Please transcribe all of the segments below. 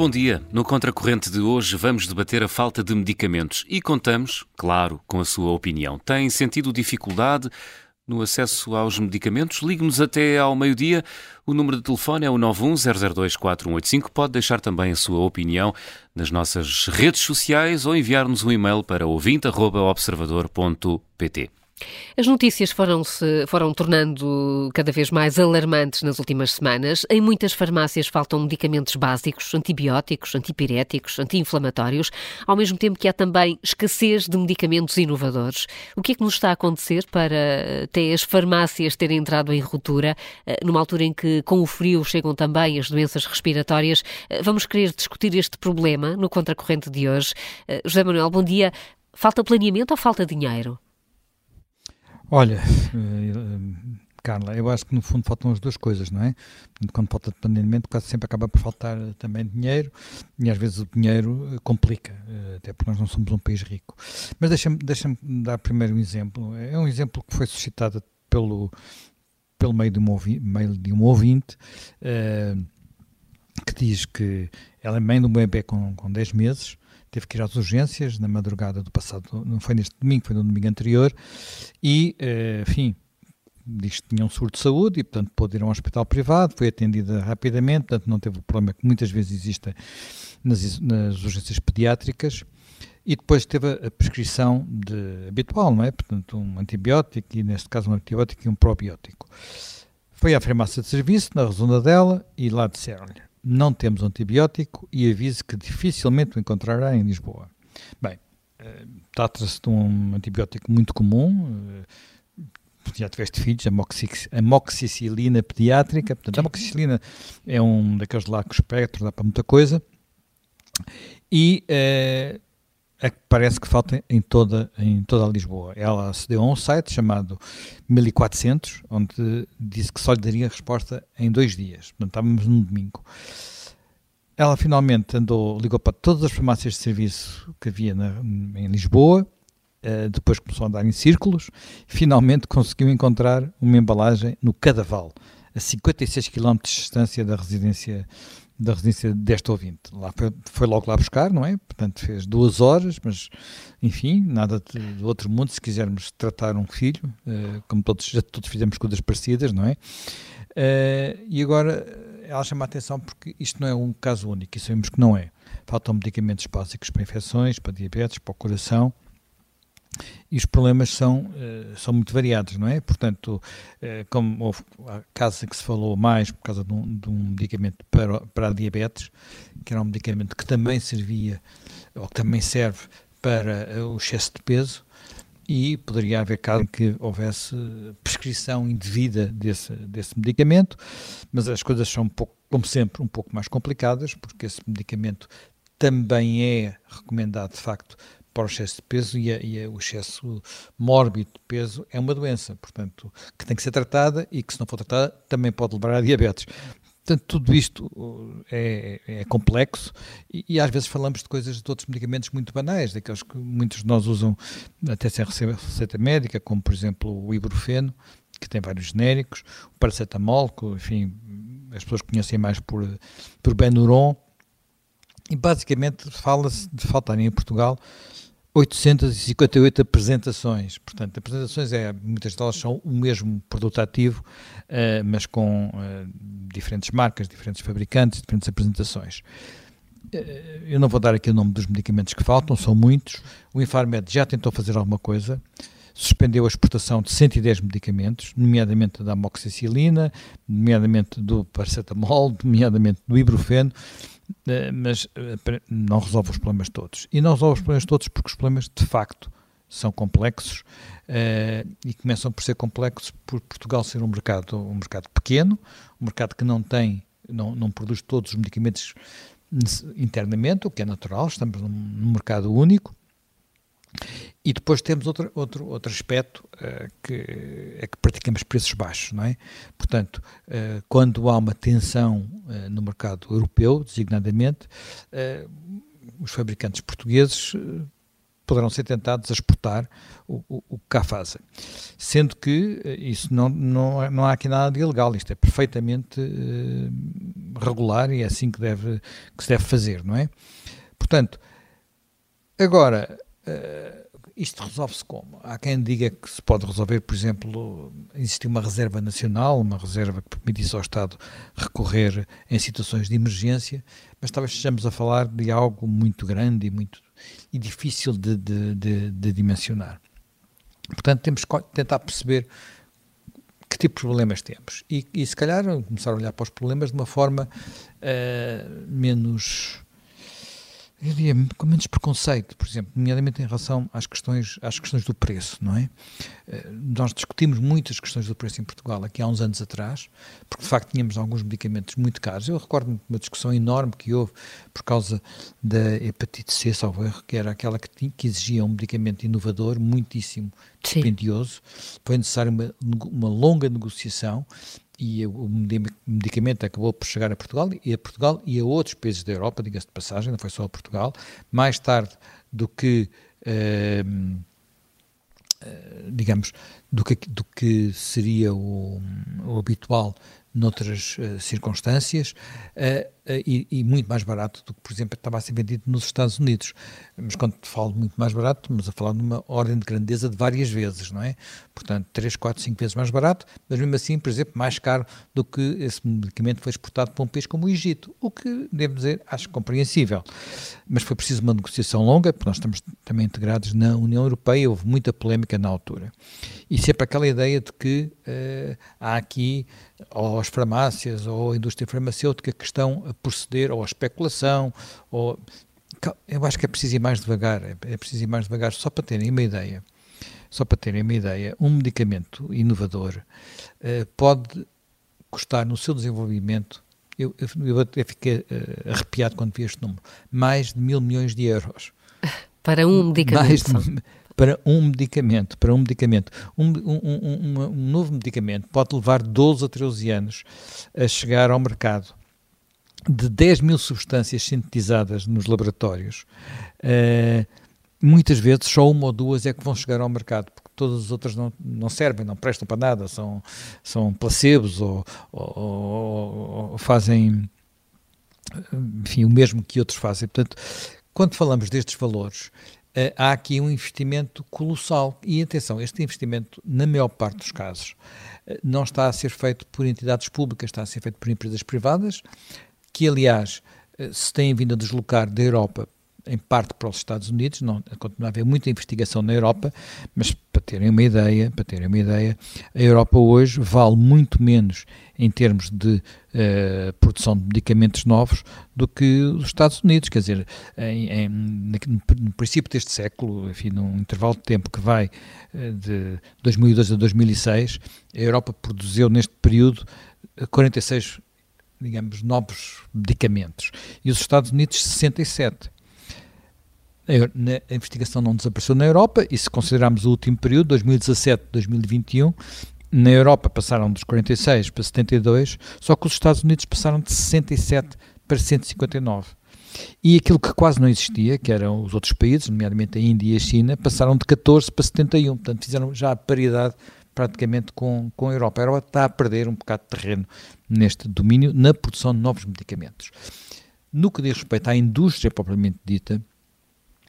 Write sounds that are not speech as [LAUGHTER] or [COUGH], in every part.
bom dia. No Contracorrente de hoje vamos debater a falta de medicamentos e contamos, claro, com a sua opinião. Tem sentido dificuldade no acesso aos medicamentos? Ligue-nos até ao meio-dia. O número de telefone é o 910024185. Pode deixar também a sua opinião nas nossas redes sociais ou enviar-nos um e-mail para ouvinte.observador.pt. As notícias foram-se foram tornando cada vez mais alarmantes nas últimas semanas. Em muitas farmácias faltam medicamentos básicos, antibióticos, antipiréticos, anti-inflamatórios, ao mesmo tempo que há também escassez de medicamentos inovadores. O que é que nos está a acontecer para até as farmácias terem entrado em ruptura, eh, numa altura em que com o frio chegam também as doenças respiratórias? Eh, vamos querer discutir este problema no contracorrente de hoje. Eh, José Manuel, bom dia. Falta planeamento ou falta dinheiro? Olha, eh, Carla, eu acho que no fundo faltam as duas coisas, não é? Quando falta de planeamento, quase sempre acaba por faltar também dinheiro e às vezes o dinheiro eh, complica, eh, até porque nós não somos um país rico. Mas deixa-me deixa dar primeiro um exemplo. É um exemplo que foi suscitado pelo, pelo meio de um ouvinte, meio de um ouvinte uh, que diz que ela é mãe de um bebê com, com 10 meses teve que ir às urgências na madrugada do passado, não foi neste domingo, foi no domingo anterior, e, eh, enfim, diz que tinha um surto de saúde e, portanto, pôde ir a um hospital privado, foi atendida rapidamente, portanto, não teve o problema que muitas vezes existe nas, nas urgências pediátricas, e depois teve a prescrição de, habitual, não é? Portanto, um antibiótico, e neste caso um antibiótico e um probiótico. Foi à farmácia de serviço, na redonda dela, e lá disseram-lhe, não temos antibiótico e aviso que dificilmente o encontrará em Lisboa. Bem, eh, trata-se de um antibiótico muito comum, eh, já tiveste filhos, a amoxicilina pediátrica, portanto, a amoxicilina é um daqueles lá com espectro, dá para muita coisa, e eh, é que parece que falta em toda, em toda a Lisboa. Ela acedeu a um site chamado 1400, onde disse que só lhe daria resposta em dois dias. Portanto, estávamos num domingo. Ela finalmente andou, ligou para todas as farmácias de serviço que havia na, em Lisboa, uh, depois começou a andar em círculos, finalmente conseguiu encontrar uma embalagem no Cadaval, a 56 km de distância da residência da residência deste ouvinte. Lá foi, foi, logo lá buscar, não é? Portanto, fez duas horas, mas enfim, nada de outro mundo. Se quisermos tratar um filho, uh, como todos, já todos fizemos coisas parecidas, não é? Uh, e agora ela chama a atenção porque isto não é um caso único e sabemos que não é. Faltam medicamentos básicos para infecções, para diabetes, para o coração e os problemas são, uh, são muito variados, não é? Portanto, uh, como houve a casa que se falou mais por causa de um, de um, medicamento para, para a diabetes, que era um medicamento que também servia, ou que também serve para uh, o excesso de peso, e poderia haver caso em que houvesse prescrição indevida desse, desse medicamento, mas as coisas são um pouco, como sempre, um pouco mais complicadas, porque esse medicamento também é recomendado, de facto, para o excesso de peso e, a, e a, o excesso mórbido de peso é uma doença, portanto, que tem que ser tratada e que se não for tratada também pode levar a diabetes. Portanto, tudo isto uh, é, é complexo e, e, às vezes falamos de coisas de outros medicamentos muito banais, daqueles que muitos de nós usam até sem receita médica, como por exemplo o ibuprofeno, que tem vários genéricos, o paracetamol, que enfim, as pessoas conhecem mais por, por Benuron, e basicamente fala-se de faltarem em Portugal 858 apresentações. Portanto, apresentações é, muitas delas são o mesmo produto ativo, uh, mas com uh, diferentes marcas, diferentes fabricantes, diferentes apresentações. Uh, eu não vou dar aqui o nome dos medicamentos que faltam, são muitos. O Infarmed já tentou fazer alguma coisa, suspendeu a exportação de 110 medicamentos, nomeadamente da amoxicilina, nomeadamente do paracetamol, [LAUGHS] nomeadamente do ibuprofeno, mas eh, não resolve os problemas todos. E não resolve os problemas todos porque os problemas, de facto, são complexos uh, e começam por ser complexos por Portugal ser um mercado, um mercado pequeno, um mercado que não tem, não, não produz todos os medicamentos internamente, o que é natural, estamos num mercado único, e depois temos outro, outro, outro aspecto uh, que é que praticamos preços baixos, não é? Portanto, uh, quando há uma tensão uh, no mercado europeu, designadamente, os fabricantes portugueses poderão ser tentados a exportar o, o, o que cá fazem. Sendo que isso não, não, não há aqui nada de ilegal, isto é perfeitamente regular e é assim que, deve, que se deve fazer, não é? Portanto, agora, uh, isto resolve-se como? Há quem diga que se pode resolver, por exemplo, existir uma reserva nacional, uma reserva que permitisse ao Estado recorrer em situações de emergência, mas talvez estejamos a falar de algo muito grande e muito e difícil de, de, de, de dimensionar. Portanto, temos que tentar perceber que tipo de problemas temos e, e se calhar começar a olhar para os problemas de uma forma uh, menos eu diria, com menos preconceito, por exemplo, nomeadamente em relação às questões, às questões do preço, não é? Eh, nós discutimos muitas questões do preço em Portugal aqui há uns anos atrás, porque de facto tínhamos alguns medicamentos muito caros. Eu recordo-me de uma discussão enorme que houve por causa da hepatite C, salvo erro, que era aquela que, tinha, que exigia um medicamento inovador, muitíssimo dispendioso. Foi necessária uma, uma longa negociação e o medicamento acabou por chegar a Portugal e a Portugal e a outros países da Europa, diga-se de passagem, não foi só a Portugal, mais tarde do que eh, eh, digamos do que, do que seria o, o habitual noutras uh, circunstâncias uh, e, e, muito mais barato do que, por exemplo, estava a ser vendido nos Estados Unidos. Mas quando falo muito mais barato, estamos a falar numa ordem de grandeza de várias vezes, não é? Portanto, 3, 4, 5 vezes mais barato, mas mesmo assim, por exemplo, mais caro do que esse medicamento foi exportado para um país como o Egito, o que, devo dizer, acho compreensível. Mas foi preciso uma negociação longa, porque nós estamos também integrados na União Europeia, houve muita polémica na altura. E sempre aquela ideia de que há aqui ou as farmácias ou a indústria farmacêutica que estão a proceder ou a especulação ou eu acho que é preciso ir mais devagar é, é preciso ir mais devagar só para terem uma ideia só para terem uma ideia um medicamento inovador uh, pode custar no seu desenvolvimento eu, eu, eu até fiquei uh, arrepiado quando vi este número mais de mil milhões de euros [LAUGHS] para um medicamento de, para um medicamento, para um medicamento. Um, um, um, um, novo medicamento pode levar 12 a 13 anos a chegar ao mercado. De 10 mil substâncias sintetizadas nos laboratórios, uh, muitas vezes só uma ou duas é que vão chegar ao mercado, porque todas as outras não, não servem, não prestam para nada, são, são placebos ou, ou, ou, ou fazem enfim, o mesmo que outros fazem. Portanto, quando falamos destes valores, uh, há aqui um investimento colossal. E atenção, este investimento, na maior parte dos casos, uh, não está a ser feito por entidades públicas, está a ser feito por empresas privadas, que aliás uh, se têm vindo a deslocar da Europa em parte para os Estados Unidos, não, continua a haver muita investigação na Europa, mas para terem uma ideia, para terem uma ideia, a Europa hoje vale muito menos em termos de uh, produção de medicamentos novos do que os Estados Unidos, quer dizer, em, em, no, princípio deste século, enfim, num intervalo de tempo que vai uh, de 2002 a 2006, a Europa produziu neste período 46 digamos, novos medicamentos. E os Estados Unidos 67 a investigação não desapareceu na Europa e se considerarmos o último período, 2017-2021, na Europa passaram dos 46 para 72, só que os Estados Unidos passaram de 67 para 159. E aquilo que quase não existia, que eram os outros países, nomeadamente a Índia e a China, passaram de 14 para 71, portanto fizeram já a paridade praticamente com, com a Europa. A Europa está a perder um bocado de terreno neste domínio, na produção de novos medicamentos. No que diz respeito à indústria propriamente dita,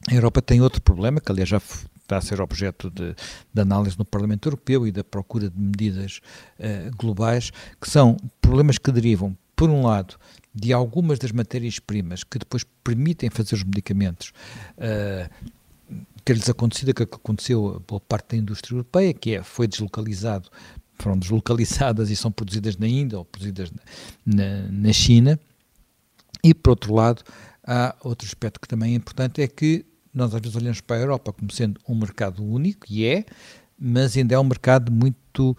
a Europa tem outro problema, que aliás já está a ser objeto de, de, análise no Parlamento Europeu e da procura de medidas uh, globais, que são problemas que derivam, por um lado, de algumas das matérias-primas que depois permitem fazer os medicamentos. Uh, ter-lhes acontecido o que aconteceu pela parte da indústria europeia, que é, foi deslocalizado, foram deslocalizadas e são produzidas na Índia ou produzidas na, na, na China. E, por outro lado, há outro aspecto que também é importante, é que nós às vezes olhamos para a Europa como sendo um mercado único, e é, mas ainda é um mercado muito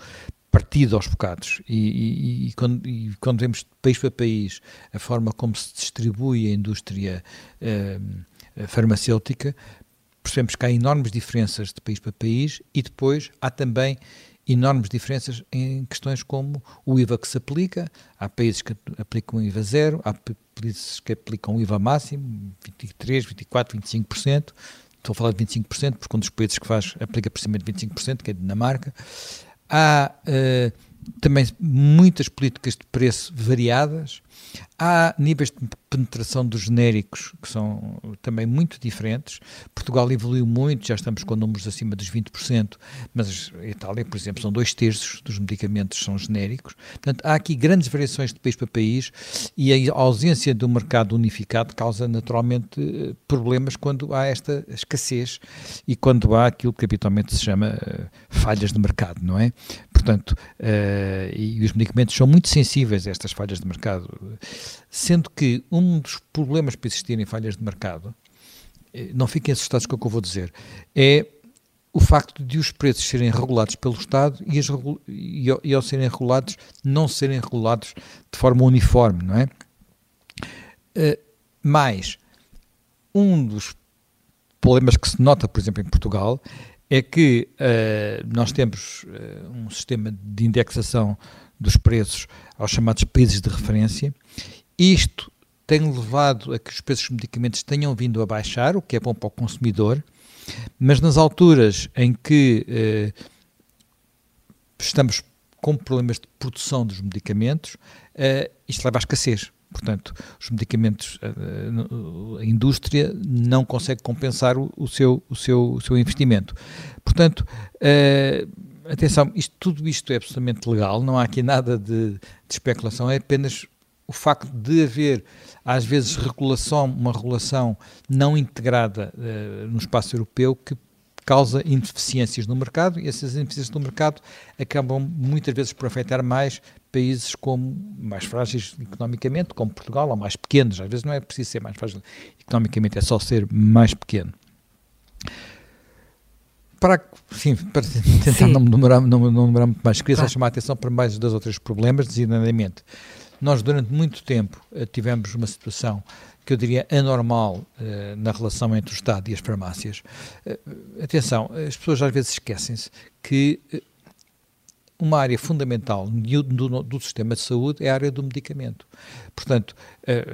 partido aos bocados. E, e, e, quando, e, quando, vemos de país para país a forma como se distribui a indústria eh, farmacêutica, percebemos que há enormes diferenças de país para país e depois há também enormes diferenças em questões como o IVA que se aplica. Há países que aplicam IVA zero, há países que aplicam IVA máximo, 23, 24, 25%, estou a falar de 25%, porque um dos países que faz aplica de 25%, que é a Dinamarca. Há uh, também muitas políticas de preço variadas. Há níveis de penetração dos genéricos que são também muito diferentes. Portugal evoluiu muito, já estamos com números acima dos 20%, mas a Itália, por exemplo, são dois terços dos medicamentos são genéricos. Portanto, há aqui grandes variações de país para país e a ausência do mercado unificado causa naturalmente problemas quando há esta escassez e quando há aquilo que habitualmente se chama uh, falhas de mercado, não é? Portanto, uh, e os medicamentos são muito sensíveis a estas falhas de mercado, sendo que um dos problemas para existirem falhas de mercado, eh, não fiquem assustados com o que eu vou dizer, é o facto de os preços serem regulados pelo Estado e, as, e, e ao serem regulados, não serem regulados de forma uniforme, não é? Uh, mais, um dos problemas que se nota, por exemplo, em Portugal, é que uh, nós temos uh, um sistema de indexação dos preços aos chamados países de referência. Isto tem levado a que os preços dos medicamentos tenham vindo a baixar, o que é bom para o consumidor, mas nas alturas em que eh, estamos com problemas de produção dos medicamentos, eh, isto leva à escassez. Portanto, os medicamentos, a, eh, a indústria não consegue compensar o, seu, o, seu, o seu investimento. Portanto, eh, atenção, isto, tudo isto é absolutamente legal, não há aqui nada de, de especulação, é apenas o facto de haver, às vezes, regulação, uma regulação não integrada uh, no espaço europeu que causa ineficiências no mercado e essas ineficiências no mercado acabam muitas vezes por afetar mais países como mais frágeis economicamente, como Portugal, ou mais pequenos. Às vezes não é preciso ser mais frágil economicamente, é só ser mais pequeno. Para, sim, para tentar sim. não demorar, não, não demorar muito mais, queria claro. só chamar a atenção para mais dois ou três problemas, designadamente nós, durante muito tempo, eh, tivemos uma situação que eu diria anormal eh, na relação entre o Estado e as farmácias. Eh, atenção, as pessoas às vezes esquecem-se que uma área fundamental do, do, do, sistema de saúde é a área do medicamento. Portanto,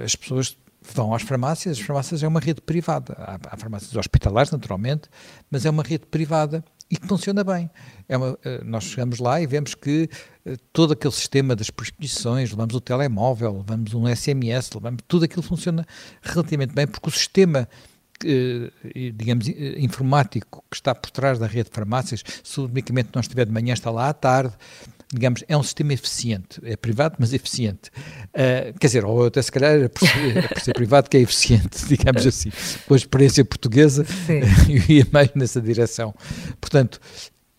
as pessoas vão às farmácias, as farmácias é uma rede privada. Há, há farmácias hospitalares, naturalmente, mas é uma rede privada e que funciona bem. É uma, eh, nós chegamos lá e vemos que eh, todo aquele sistema das prescrições, levamos o telemóvel, levamos um SMS, levamos, tudo aquilo funciona relativamente bem, porque o sistema eh, digamos, informático que está por trás da rede de farmácias, se o medicamento não estiver de manhã, está lá à tarde, digamos, é um sistema eficiente, é privado, mas eficiente. Uh, quer dizer, ou até se calhar é por, ser, é por ser privado que é eficiente, [LAUGHS] digamos assim. Com a experiência portuguesa, eu ia mais nessa direção. Portanto,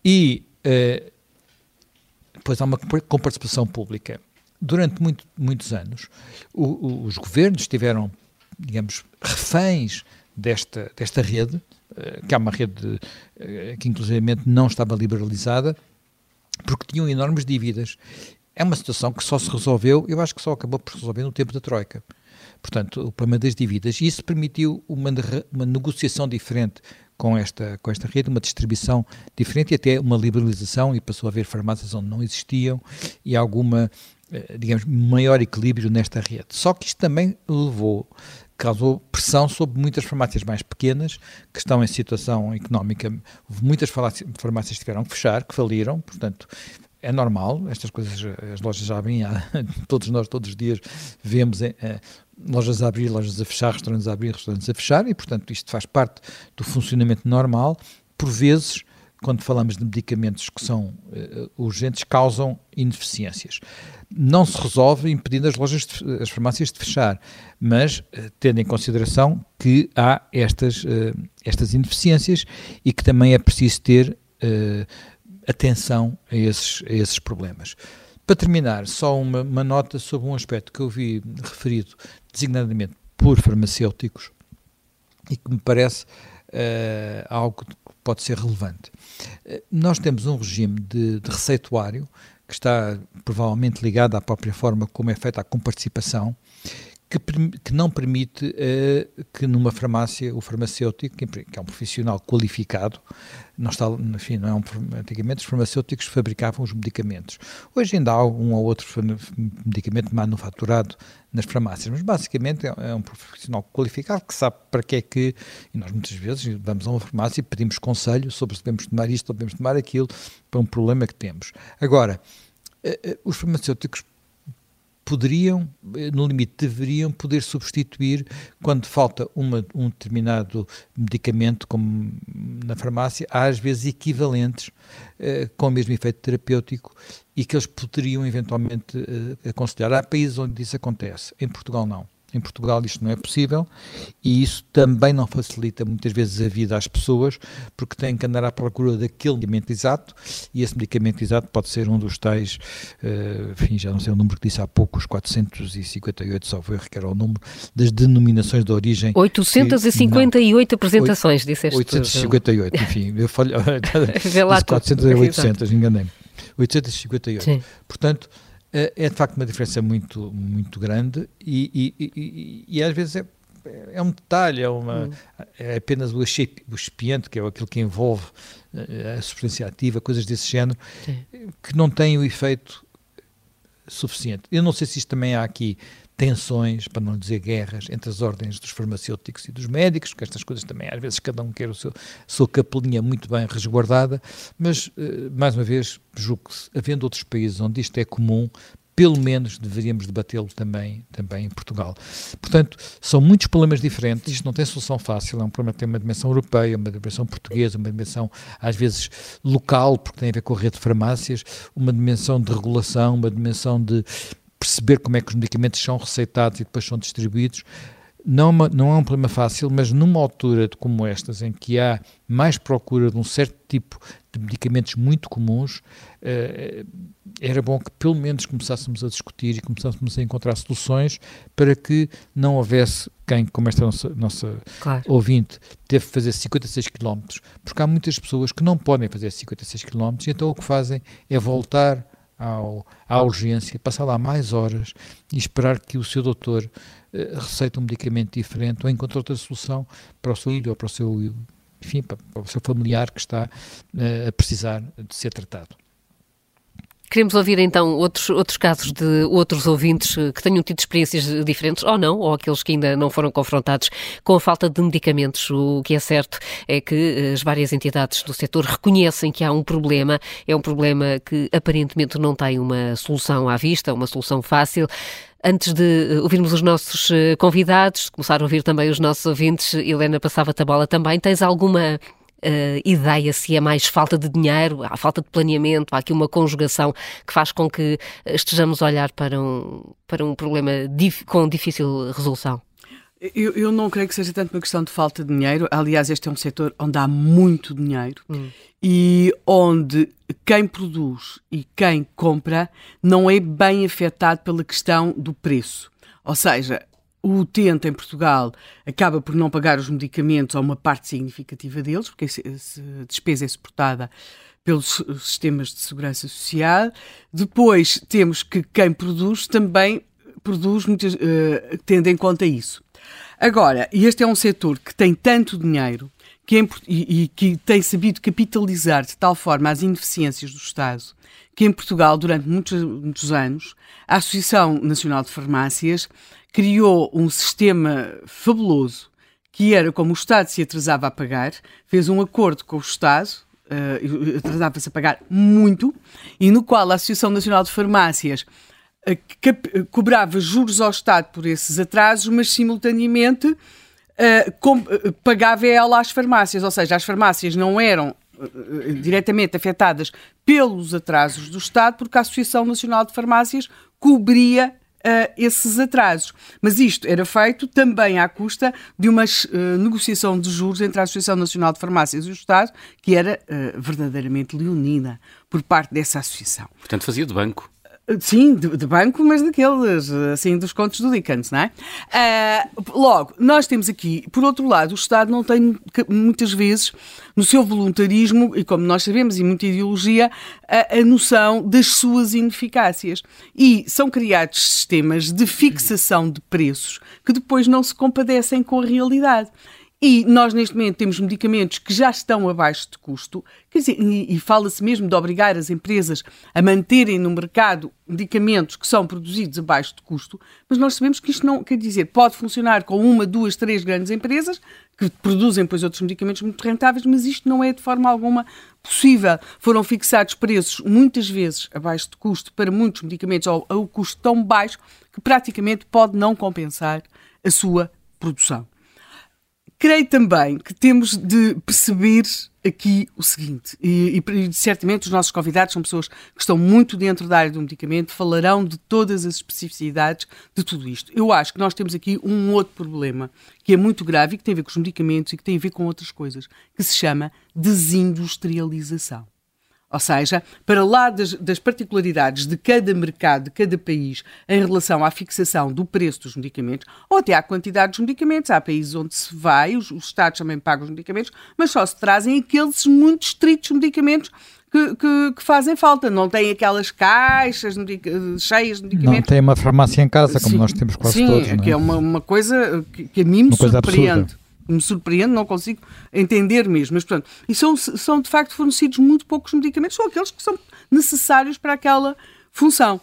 e uh, depois há uma com participação pública. Durante muito, muitos anos, o, o, os governos tiveram, digamos, reféns desta, desta rede, uh, que é uma rede que inclusivamente não estava liberalizada, porque tinham enormes dívidas. É uma situação que só se resolveu, eu acho que só acabou por se resolver no tempo da Troika. Portanto, o problema das dívidas. E isso permitiu uma, uma negociação diferente com esta, com esta rede, uma distribuição diferente e até uma liberalização, e passou a haver farmácias onde não existiam e alguma, eh, digamos, maior equilíbrio nesta rede. Só que isto também levou causou pressão sobre muitas farmácias mais pequenas que estão em situação económica. Muitas farmácias tiveram que fechar, que faliram, portanto, é normal, estas coisas, as lojas já abrem, [LAUGHS] todos nós, todos os dias, vemos é, lojas a abrir, lojas a fechar, restaurantes a abrir, restaurantes a fechar, e, portanto, isto faz parte do funcionamento normal. Por vezes, quando falamos de medicamentos que são uh, urgentes, causam ineficiências. Não se resolve impedindo as lojas, de, as farmácias de fechar, mas uh, tendo em consideração que há estas, uh, estas ineficiências e que também é preciso ter atenção a esses, a esses problemas. Para terminar, só uma, uma nota sobre um aspecto que eu vi referido designadamente por farmacêuticos e que me parece algo pode ser relevante. Nós temos um regime de, de receituário que está provavelmente ligado à própria forma como é feita a comparticipação, que, que não permite uh, que numa farmácia o farmacêutico, que é um profissional qualificado, não está, enfim, não é um, antigamente os farmacêuticos fabricavam os medicamentos. Hoje ainda há um ou outro medicamento manufaturado nas farmácias, mas basicamente é, é um profissional qualificado que sabe para que é que, e nós muitas vezes vamos a uma farmácia e pedimos conselho sobre se devemos tomar isto ou devemos tomar aquilo para um problema que temos. Agora, eh, eh, os farmacêuticos poderiam, eh, no limite, deveriam poder substituir quando falta uma, um determinado medicamento, como na farmácia, há às vezes equivalentes eh, com o mesmo efeito terapêutico e que eles poderiam eventualmente eh, aconselhar. Há países onde isso acontece, em Portugal não. Em Portugal isto não é possível e isso também não facilita muitas vezes a vida às pessoas porque têm que andar à procura daquele medicamento exato e esse medicamento exato pode ser um dos tais, uh, enfim, já não sei o número que disse há pouco, os 458, só foi que era o número das denominações de origem. 858 que, apresentações, disseste. 858, [LAUGHS] enfim, eu falei, 400 é 800, enganei-me. 858. Sim. Portanto, é, é de facto uma diferença muito, muito grande e, e, e, e às vezes é, é um detalhe, é, uma, hum. é apenas o, expiante, que é aquilo que envolve eh, a substância ativa, coisas desse género, Sim. que não tem o efeito suficiente. Eu não sei se isto também há aqui tensões, para não dizer guerras, entre as ordens dos farmacêuticos e dos médicos, porque estas coisas também, às vezes, cada um quer o seu, sua capelinha muito bem resguardada, mas, eh, mais uma vez, julgo que, havendo outros países onde isto é comum, pelo menos deveríamos debatê-lo também, também em Portugal. Portanto, são muitos problemas diferentes, isto não tem solução fácil, é um problema que tem uma dimensão europeia, uma dimensão portuguesa, uma dimensão às vezes local, porque tem a ver com a rede de farmácias, uma dimensão de regulação, uma dimensão de perceber como é que os medicamentos são receitados e depois são distribuídos. Não, é não é um problema fácil, mas numa altura como estas, em que há mais procura de um certo tipo de medicamentos muito comuns, eh, era bom que pelo menos começássemos a discutir e começássemos a encontrar soluções para que não houvesse quem, como esta nossa, nossa claro. ouvinte, teve que fazer 56 km, porque há muitas pessoas que não podem fazer 56 km e então o que fazem é voltar ao, à urgência, passar lá mais horas e esperar que o seu doutor uh, receite um medicamento diferente ou encontre outra solução para o seu filho ou para o seu, enfim, para, o seu familiar que está uh, a precisar de ser tratado. Queremos ouvir então outros, outros casos de outros ouvintes eh, que tenham tido experiências diferentes, ou não, ou aqueles que ainda não foram confrontados com a falta de medicamentos. O que é certo é que eh, as várias entidades do setor reconhecem que há um problema, é um problema que aparentemente não tem uma solução à vista, uma solução fácil. Antes de eh, ouvirmos os nossos convidados, começar a ouvir também os nossos ouvintes, Helena passava-te a bola também. Tens alguma uh, ideia se é mais falta de dinheiro, há falta de planeamento, há aqui uma conjugação que faz com que estejamos a olhar para um, para um problema dif com difícil resolução? Eu, eu, não creio que seja tanto uma questão de falta de dinheiro. Aliás, este é um setor onde há muito dinheiro hum. e onde quem produz e quem compra não é bem afetado pela questão do preço. Ou seja, o utente em Portugal acaba por não pagar os medicamentos ou uma parte significativa deles, porque a despesa é suportada pelos sistemas de segurança social. Depois temos que quem produz também produz, muitas, uh, tendo em conta isso. Agora, este é um setor que tem tanto dinheiro que é, e, e, que tem sabido capitalizar de tal forma as ineficiências do Estado que em Portugal, durante muitos, muitos anos, a Associação Nacional de Farmácias criou um sistema fabuloso que era como o Estado se atrasava a pagar, fez um acordo com o Estado, uh, atrasava-se a pagar muito, e no qual a Associação Nacional de Farmácias uh, cobrava juros ao Estado por esses atrasos, mas simultaneamente uh, com, pagava ela às farmácias, ou seja, as farmácias não eram diretamente afetadas pelos atrasos do Estado, porque a Associação Nacional de Farmácias cobria uh, esses atrasos. Mas isto era feito também à custa de uma uh, negociação de juros entre a Associação Nacional de Farmácias e o Estado, que era uh, verdadeiramente leonina por parte dessa associação. Portanto, fazia de banco. Sim, de, de, banco, mas daqueles, assim, dos contos do Dickens, não é? Uh, logo, nós temos aqui, por outro lado, o Estado não tem muitas vezes no seu voluntarismo, e como nós sabemos, e muita ideologia, a, a noção das suas ineficácias. E são criados sistemas de fixação de preços que depois não se compadecem com a realidade. E nós, neste momento, temos medicamentos que já estão abaixo de custo, quer dizer, e, e fala-se mesmo de obrigar as empresas a manterem no mercado medicamentos que são produzidos abaixo de custo, mas nós sabemos que isto não, quer dizer, pode funcionar com uma, duas, três grandes empresas que produzem, depois, outros medicamentos muito rentáveis, mas isto não é de forma alguma possível. Foram fixados preços, muitas vezes, abaixo de custo para muitos medicamentos, ou a um custo tão baixo que praticamente pode não compensar a sua produção. Creio também que temos de perceber aqui o seguinte, e, e, certamente os nossos convidados são pessoas que estão muito dentro da área do medicamento, falarão de todas as especificidades de tudo isto. Eu acho que nós temos aqui um outro problema que é muito grave e que tem a ver com os medicamentos e que tem a ver com outras coisas, que se chama desindustrialização. Ou seja, para lá das, das, particularidades de cada mercado, de cada país, em relação à fixação do preço dos medicamentos, ou até à quantidade dos medicamentos. Há países onde se vai, os, os Estados também pagam os medicamentos, mas só se trazem aqueles muito estritos medicamentos que, que, que, fazem falta. Não tem aquelas caixas cheias de medicamentos. Não tem uma farmácia em casa, como sim, nós temos quase sim, todos. Sim, é que é uma, uma coisa que, que a mim me surpreende me surpreende, não consigo entender mesmo. Mas, portanto, e são, são de facto fornecidos muito poucos medicamentos, são aqueles que são necessários para aquela função.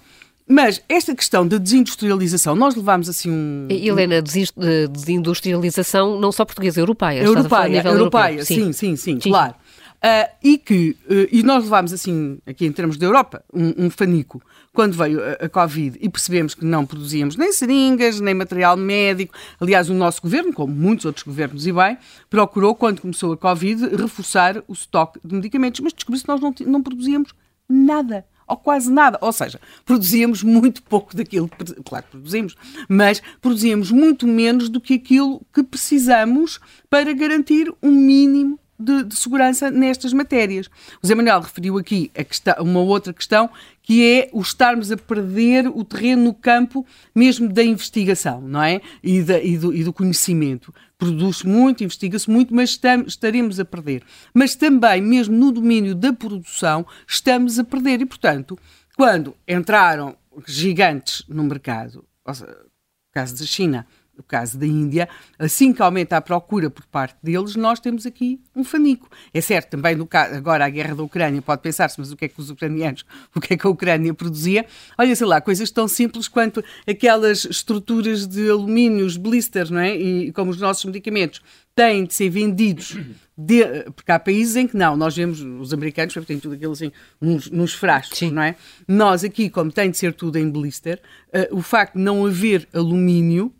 Mas esta questão da desindustrialização, nós levámos assim um. Helena, desindustrialização não só portuguesa, europeia. Europeia, europeia, sim, sim, sim, sim, claro. Uh, e que uh, e nós levámos assim, aqui em termos da Europa, um, um fanico quando veio a, a, Covid e percebemos que não produzíamos nem seringas, nem material médico. Aliás, o nosso governo, como muitos outros governos e bem, procurou, quando começou a Covid, reforçar o estoque de medicamentos, mas descobriu-se que nós não, não produzíamos nada ou quase nada. Ou seja, produzíamos muito pouco daquilo que, claro que produzimos, mas produzíamos muito menos do que aquilo que precisamos para garantir um mínimo de, de, segurança nestas matérias. O Zé Manuel referiu aqui questão, uma outra questão, que é o estarmos a perder o terreno no campo mesmo da investigação, não é? E, da, e, do, e do, conhecimento. Produz-se muito, investiga-se muito, mas estaremos a perder. Mas também, mesmo no domínio da produção, estamos a perder. E, portanto, quando entraram gigantes no mercado, seja, o caso da China, no caso da Índia, assim que aumenta a procura por parte deles, nós temos aqui um fanico. É certo, também no caso, agora a guerra da Ucrânia, pode pensar-se, mas o que é que os ucranianos, [LAUGHS] o que é que a Ucrânia produzia? Olha, sei lá, coisas tão simples quanto aquelas estruturas de alumínio, os blisters, não é? E como os nossos medicamentos têm de ser vendidos de, porque há países em que não, nós vemos os americanos têm tudo aquilo assim nos, nos frascos, Sim. não é? Nós aqui, como tem de ser tudo em blister, uh, o facto de não haver alumínio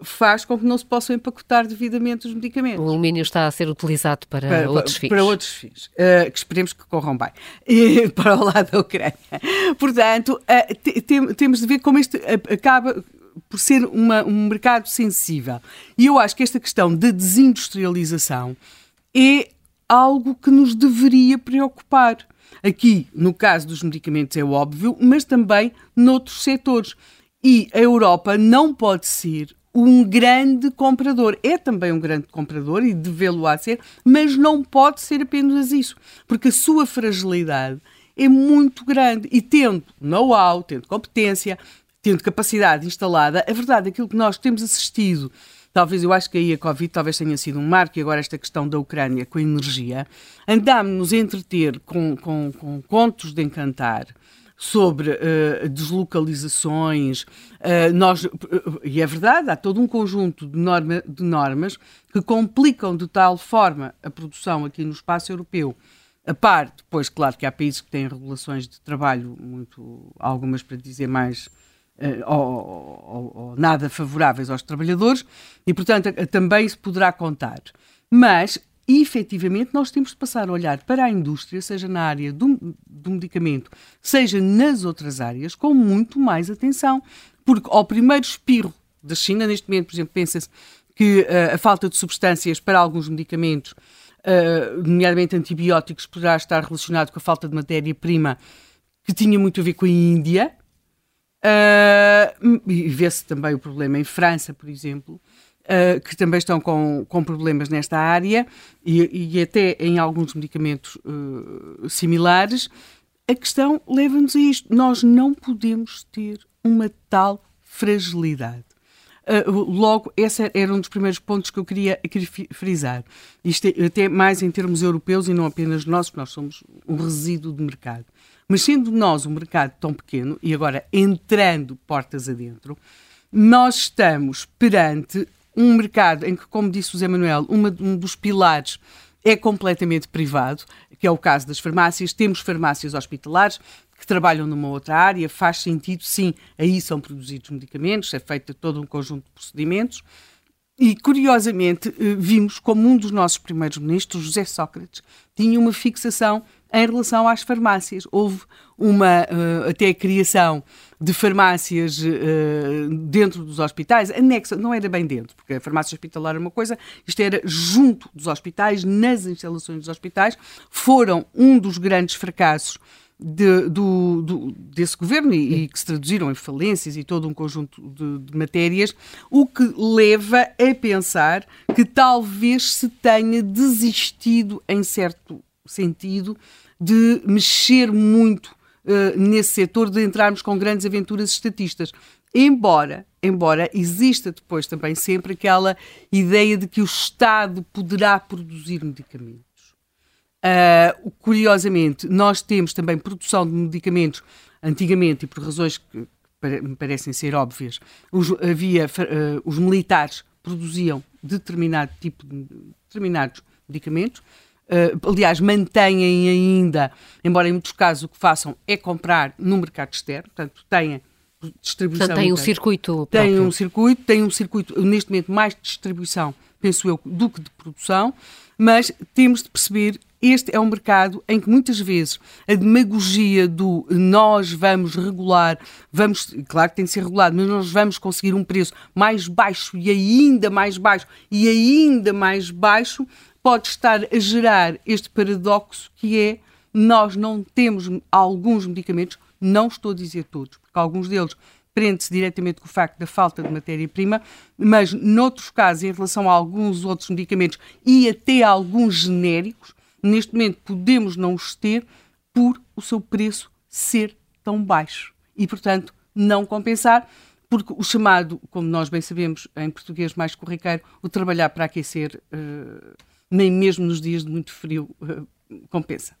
faz com que não se possam empacotar devidamente os medicamentos. O alumínio está a ser utilizado para, para outros fins. Para outros fins, uh, que esperemos que corram bem, e [LAUGHS] para o lado da Ucrânia. Portanto, uh, temos de ver como isto acaba por ser uma, um mercado sensível. E eu acho que esta questão da desindustrialização é algo que nos deveria preocupar. Aqui, no caso dos medicamentos, é óbvio, mas também noutros setores. E a Europa não pode ser um grande comprador. É também um grande comprador e devê-lo a ser, mas não pode ser apenas isso, porque a sua fragilidade é muito grande e tendo know-how, tendo competência, tendo capacidade instalada, a verdade, aquilo que nós temos assistido, talvez eu acho que aí a Covid talvez tenha sido um marco e agora esta questão da Ucrânia com a energia, andámos-nos a entreter com, com, com contos de encantar, sobre uh, deslocalizações. Uh, nós, uh, e é verdade, há todo um conjunto de, norma, de normas que complicam de tal forma a produção aqui no espaço europeu. A par, depois, claro que há países que têm regulações de trabalho muito, algumas para dizer mais ou, ou, ou, nada favoráveis aos trabalhadores, e portanto também se poderá contar. Mas e, efetivamente, nós temos de passar a olhar para a indústria, seja na área do, do medicamento, seja nas outras áreas, com muito mais atenção. Porque ao primeiro espirro da China, neste momento, por exemplo, pensa-se que uh, a falta de substâncias para alguns medicamentos, uh, nomeadamente antibióticos, poderá estar relacionado com a falta de matéria-prima que tinha muito a ver com a Índia, uh, e vê-se também o problema em França, por exemplo, uh, que também estão com, com problemas nesta área e, e até em alguns medicamentos uh, similares. A questão leva-nos a isto. Nós não podemos ter uma tal fragilidade. Uh, logo, esse era um dos primeiros pontos que eu queria, queria frisar. Isto é, até mais em termos europeus e não apenas nossos, nós somos um resíduo de mercado. Mas sendo nós um mercado tão pequeno, e agora entrando portas adentro, nós estamos perante um mercado em que, como disse o Zé Manuel, uma, um dos pilares é completamente privado, que é o caso das farmácias. Temos farmácias hospitalares que trabalham numa outra área, faz sentido, sim, aí são produzidos medicamentos, é feito todo um conjunto de procedimentos. E, curiosamente, eh, vimos como um dos nossos primeiros ministros, José Sócrates, tinha uma fixação em relação às farmácias. Houve uma, uh, até a criação de farmácias uh, dentro dos hospitais, anexa, não era bem dentro, porque a farmácia hospitalar era uma coisa, isto era junto dos hospitais, nas instalações dos hospitais, foram um dos grandes fracassos de, do, do, desse governo e, e, que se traduziram em falências e todo um conjunto de, de, matérias, o que leva a pensar que talvez se tenha desistido, em certo sentido, de mexer muito uh, nesse setor, de entrarmos com grandes aventuras estatistas. Embora, embora exista depois também sempre aquela ideia de que o Estado poderá produzir medicamentos. Uh, curiosamente, nós temos também produção de medicamentos, antigamente, e por razões que me parecem ser óbvias, os, havia, uh, os militares produziam determinado tipo de determinados medicamentos, Uh, aliás, mantêm ainda, embora em muitos casos o que façam é comprar no mercado externo, portanto, têm distribuição. Portanto, tem um circuito Tem um circuito, tem um circuito, neste momento, mais de distribuição, penso eu, do que de produção, mas temos de perceber este é um mercado em que muitas vezes a demagogia do nós vamos regular, vamos, claro que tem que ser regulado, mas nós vamos conseguir um preço mais baixo e ainda mais baixo e ainda mais baixo, pode estar a gerar este paradoxo que é nós não temos alguns medicamentos, não estou a dizer todos, porque alguns deles prende-se diretamente com o facto da falta de matéria-prima, mas noutros casos, em relação a alguns outros medicamentos e até alguns genéricos, neste momento podemos não os ter por o seu preço ser tão baixo e, portanto, não compensar porque o chamado, como nós bem sabemos, em português mais corriqueiro, o trabalhar para aquecer uh, nem mesmo nos dias de muito frio uh, compensa.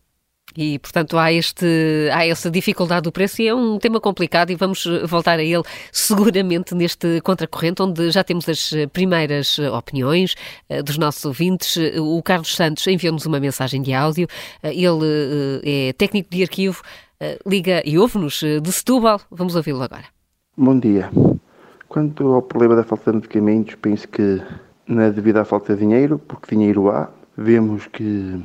E, portanto, há, este, há essa dificuldade do preço e é um tema complicado e vamos voltar a ele seguramente neste contracorrente, onde já temos as primeiras opiniões uh, dos nossos ouvintes. O Carlos Santos enviou-nos uma mensagem de áudio. Ele é técnico de arquivo, liga e ouve-nos de Setúbal. Vamos ouvi-lo agora. Bom dia. Quanto ao problema da falta de medicamentos, penso que não é devido à falta de dinheiro, porque dinheiro há. Vemos que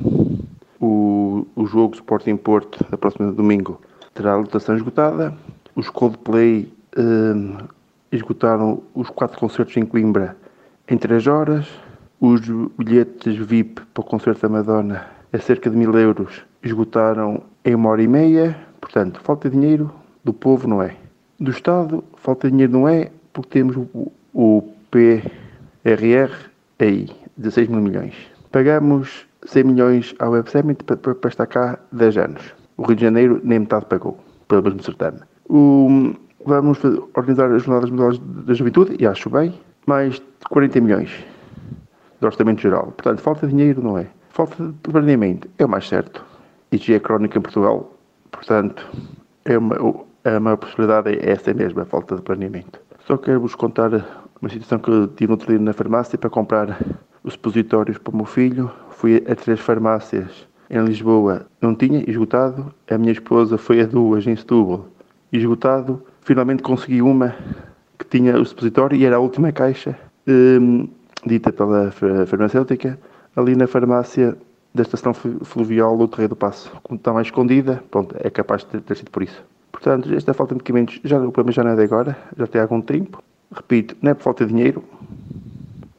o, o jogo Sporting Porto, da próxima domingo, terá a lotação esgotada. Os Coldplay eh, esgotaram os quatro concertos em Coimbra em 3 horas. Os bilhetes VIP para o concerto da Madonna a cerca de mil euros esgotaram em uma hora e meia. Portanto, falta dinheiro do povo não é. Do Estado, falta dinheiro não é, porque temos o, o PRR aí, 16 mil milhões. Pagamos 100 milhões ao Web Summit para, para, estar cá 10 anos. O Rio de Janeiro nem metade pagou, pelo mesmo certame. O, vamos organizar as Jornadas Mundiais da Juventude, e acho bem, mais de 40 milhões de orçamento geral. Portanto, falta de dinheiro, não é? Falta de planeamento, é o mais certo. Isto é crónica em Portugal, portanto, é uma, a maior possibilidade é essa mesma, a falta de planeamento. Só quero-vos contar uma situação que eu tive outro dia na farmácia para comprar os supositórios para o meu filho. Fui a três farmácias em Lisboa, não tinha, esgotado. A minha esposa foi a duas em Setúbal, esgotado. Finalmente consegui uma que tinha o supositório e era a última caixa, hum, dita pela farmacêutica, ali na farmácia da estação fluvial do Terreiro do Passo. Como está mais escondida, pronto, é capaz de ter sido por isso. Portanto, esta falta de medicamentos, já, o problema já não é de agora, já tem algum tempo. Repito, não é por falta de dinheiro,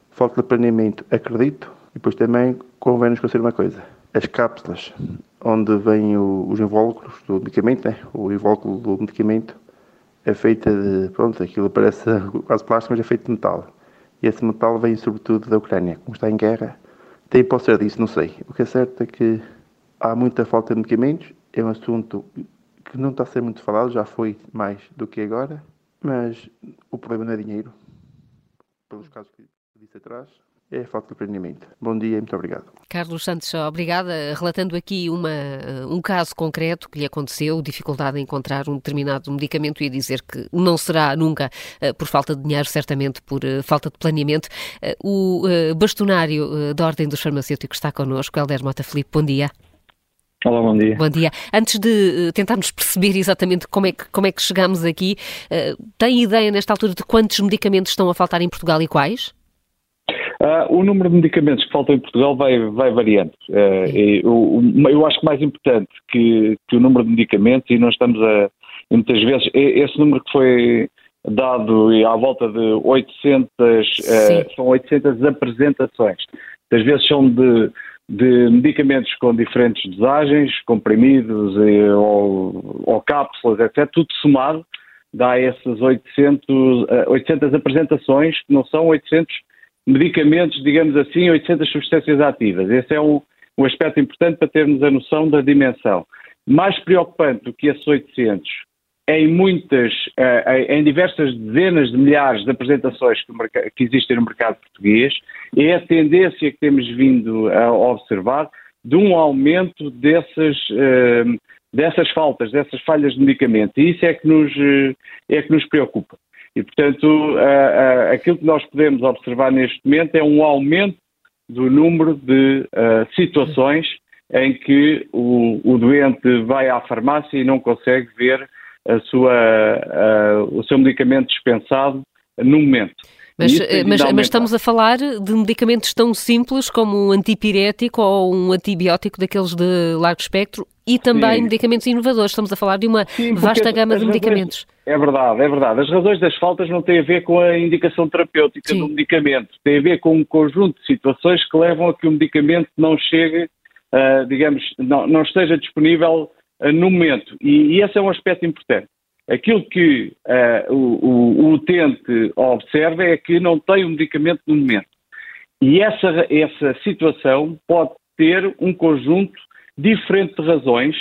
falta de planeamento, acredito. E depois também convém-nos conhecer uma coisa. As cápsulas onde vêm os invólucros do medicamento, né? o invólucro do medicamento é feita de, pronto, aquilo parece [LAUGHS] quase plástico, mas é feito de metal. E esse metal vem sobretudo da Ucrânia. Como está em guerra, tem pode ser disso, não sei. O que é certo é que há muita falta de medicamentos, é um assunto que não está a ser muito falado, já foi mais do que agora, mas o problema não é dinheiro, pelos casos que disse atrás, é a falta de aprendimento. Bom dia e muito obrigado. Carlos Santos, obrigada. Relatando aqui uma, um caso concreto que lhe aconteceu, dificuldade em encontrar um determinado medicamento e dizer que não será nunca uh, por falta de dinheiro, certamente por uh, falta de planeamento. Uh, o bastonário da Ordem dos Farmacêuticos está connosco, Helder Mota Filipe, bom dia. Olá, bom dia. Bom dia. Antes de tentarmos perceber exatamente como é que, como é que chegamos aqui, tem ideia nesta altura de quantos medicamentos estão a faltar em Portugal e quais? Uh, o número de medicamentos que faltam em Portugal vai, vai variando. Uh, eu, eu, acho que mais importante que, que, o número de medicamentos, e nós estamos a, muitas vezes, esse número que foi dado à volta de 800, uh, são 800 apresentações. Às vezes são de, de medicamentos com diferentes dosagens, comprimidos e, ou, ou cápsulas, etc. Tudo somado dá essas 800, 800 apresentações, que não são 800 medicamentos, digamos assim, 800 substâncias ativas. Esse é um, um aspecto importante para termos a noção da dimensão. Mais preocupante do que esses 800, em muitas, eh, em diversas dezenas de milhares de apresentações que, que existem no mercado português, é a tendência que temos vindo a observar de um aumento dessas, eh, dessas faltas, dessas falhas de medicamento. E isso é que nos, eh, é que nos preocupa. E, portanto, aquilo que nós podemos observar neste momento é um aumento do número de uh, situações em que o, o, doente vai à farmácia e não consegue ver a sua, o seu medicamento dispensado no momento. Mas, mas, mas, estamos a falar de medicamentos tão simples como um antipirético ou um antibiótico daqueles de largo espectro e também Sim. medicamentos inovadores. Estamos a falar de uma Sim, vasta gama de medicamentos. É verdade, é verdade. As razões das faltas não têm a ver com a indicação terapêutica Sim. do medicamento, tem a ver com um conjunto de situações que levam a que o medicamento não chegue, uh, digamos, não, não, esteja disponível uh, no momento. E, e, esse é um aspecto importante. Aquilo que uh, o, o, o utente observa é que não tem o medicamento no momento. E essa, essa situação pode ter um conjunto diferente de razões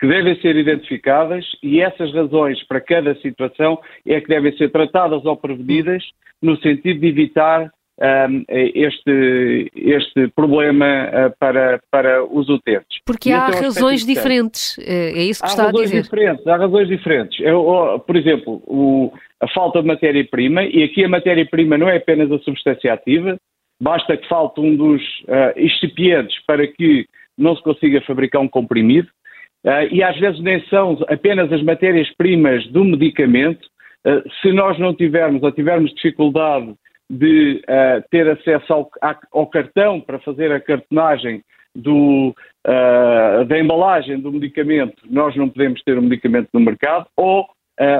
que devem ser identificadas e essas razões para cada situação é que devem ser tratadas ou prevenidas no sentido de evitar um, este, este problema uh, para, para os utentes. Porque há é razões diferentes, é, é isso que há está a dizer. Diferentes, há razões diferentes. Eu, por exemplo, o, a falta de matéria-prima, e aqui a matéria-prima não é apenas a substância ativa, basta que falte um dos uh, excipientes para que não se consiga fabricar um comprimido, uh, e às vezes nem são apenas as matérias-primas do medicamento. Uh, se nós não tivermos ou tivermos dificuldade de uh, ter acesso ao, ao, cartão para fazer a cartonagem do, da embalagem do medicamento, nós não podemos ter o um medicamento no mercado, ou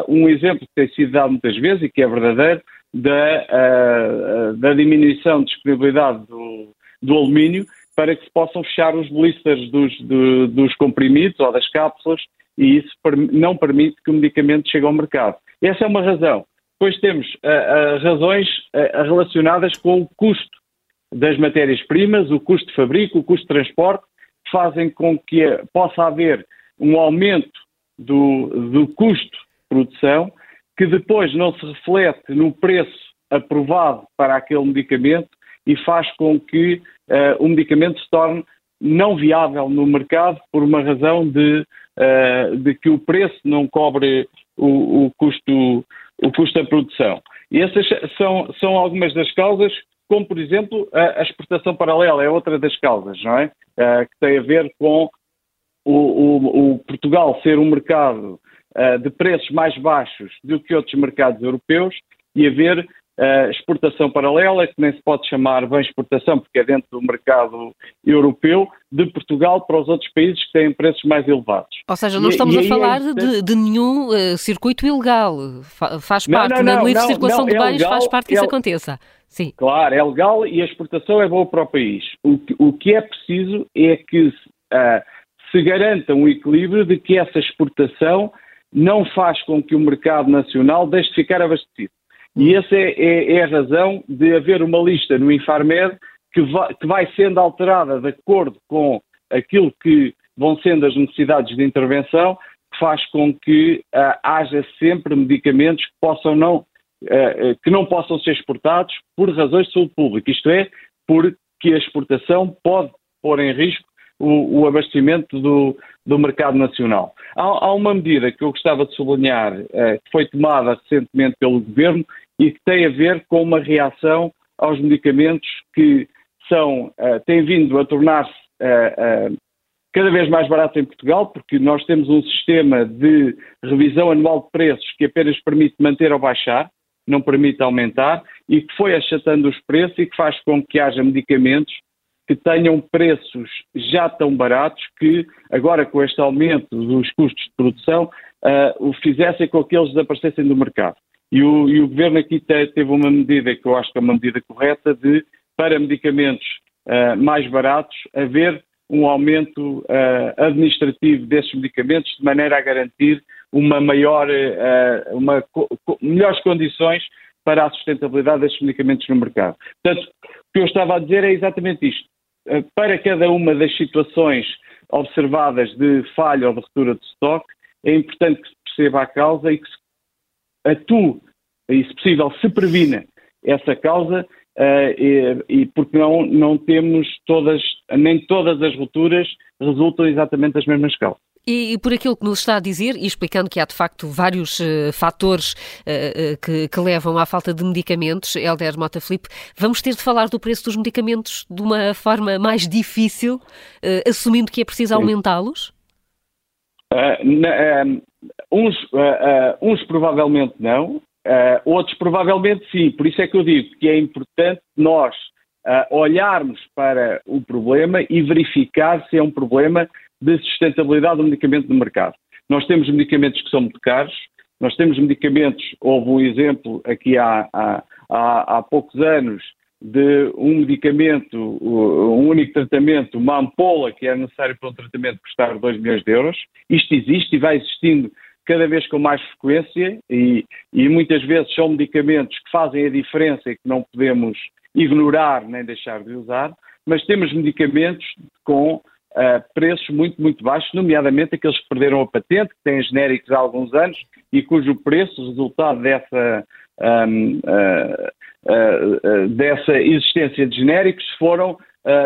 um exemplo que tem sido dado muitas vezes e que é verdadeiro, da, da diminuição de disponibilidade do, do alumínio, para que se possam fechar os blisters dos, do, dos comprimidos ou das cápsulas e isso não permite que o medicamento chegue ao mercado. Essa é uma razão. Depois temos uh, uh, razões uh, relacionadas com o custo das matérias-primas, o custo de fabrico, o custo de transporte, fazem com que possa haver um aumento do, do custo de produção que depois não se reflete no preço aprovado para aquele medicamento e faz com que uh, o medicamento se torne não viável no mercado por uma razão de, uh, de que o preço não cobre o, o, custo, o custo da produção. E essas são, são algumas das causas, como por exemplo a, a exportação paralela é outra das causas, não é? Uh, que tem a ver com o, o, o Portugal ser um mercado uh, de preços mais baixos do que outros mercados europeus e haver uh, exportação paralela, que nem se pode chamar bem exportação, porque é dentro do mercado europeu, de Portugal para os outros países que têm preços mais elevados. Ou seja, não estamos e, a é falar é de, de, nenhum uh, circuito ilegal. faz parte, não, não, na livre circulação de é bens, legal, faz parte que isso é, aconteça. Sim. Claro, é legal e a exportação é boa para o país. O que, o que é preciso é que uh, se garanta um equilíbrio de que essa exportação não faz com que o mercado nacional deixe de ficar abastecido. E essa é, é, é a razão de haver uma lista no Infarmed que vai, que vai sendo alterada de acordo com aquilo que vão sendo as necessidades de intervenção, que faz com que uh, haja sempre medicamentos que possam não, uh, que não possam ser exportados por razões de saúde pública, isto é, porque a exportação pode pôr em risco o, o abastecimento do, do, mercado nacional. Há, há, uma medida que eu gostava de sublinhar, uh, que foi tomada recentemente pelo Governo e que tem a ver com uma reação aos medicamentos que são, uh, têm vindo a tornar-se uh, cada vez mais baratos em Portugal, porque nós temos um sistema de revisão anual de preços que apenas permite manter ou baixar, não permite aumentar, e que foi achatando os preços e que faz com que haja medicamentos que tenham preços já tão baratos que, agora com este aumento dos custos de produção, uh, o fizessem com que eles desaparecessem do mercado. E o, e o Governo aqui te, teve uma medida que eu acho que é uma medida correta de, para medicamentos uh, mais baratos, haver um aumento uh, administrativo desses medicamentos de maneira a garantir uma maior, uma, co melhores condições para a sustentabilidade desses medicamentos no mercado. Portanto, o que eu estava a dizer é exatamente isto. Uh, para cada uma das situações observadas de falha ou de ruptura de estoque, é importante que se perceba a causa e que se atue, e se possível se previna essa causa Uh, e, e, porque não, não temos todas, nem todas as rupturas resultam exatamente das mesmas causas. E, e, por aquilo que nos está a dizer, e explicando que há de facto vários uh, fatores uh, que, que, levam à falta de medicamentos, Helder Mota Filipe, vamos ter de falar do preço dos medicamentos de uma forma mais difícil, assumindo que é preciso aumentá-los? uns, uns provavelmente não, Uh, outros provavelmente sim, por isso é que eu digo que é importante nós uh, olharmos para o problema e verificar se é um problema de sustentabilidade do medicamento no mercado. Nós temos medicamentos que são muito caros, nós temos medicamentos, houve um exemplo aqui há, há, há, há poucos anos de um medicamento, um único tratamento, uma ampola que é necessário para um tratamento custar 2 milhões de euros. Isto existe e vai existindo cada vez com mais frequência e, e, muitas vezes são medicamentos que fazem a diferença e que não podemos ignorar nem deixar de usar, mas temos medicamentos com uh, preços muito, muito baixos, nomeadamente aqueles que perderam a patente, que têm genéricos há alguns anos e cujo preço, resultado dessa, um, uh, uh, dessa existência de genéricos, foram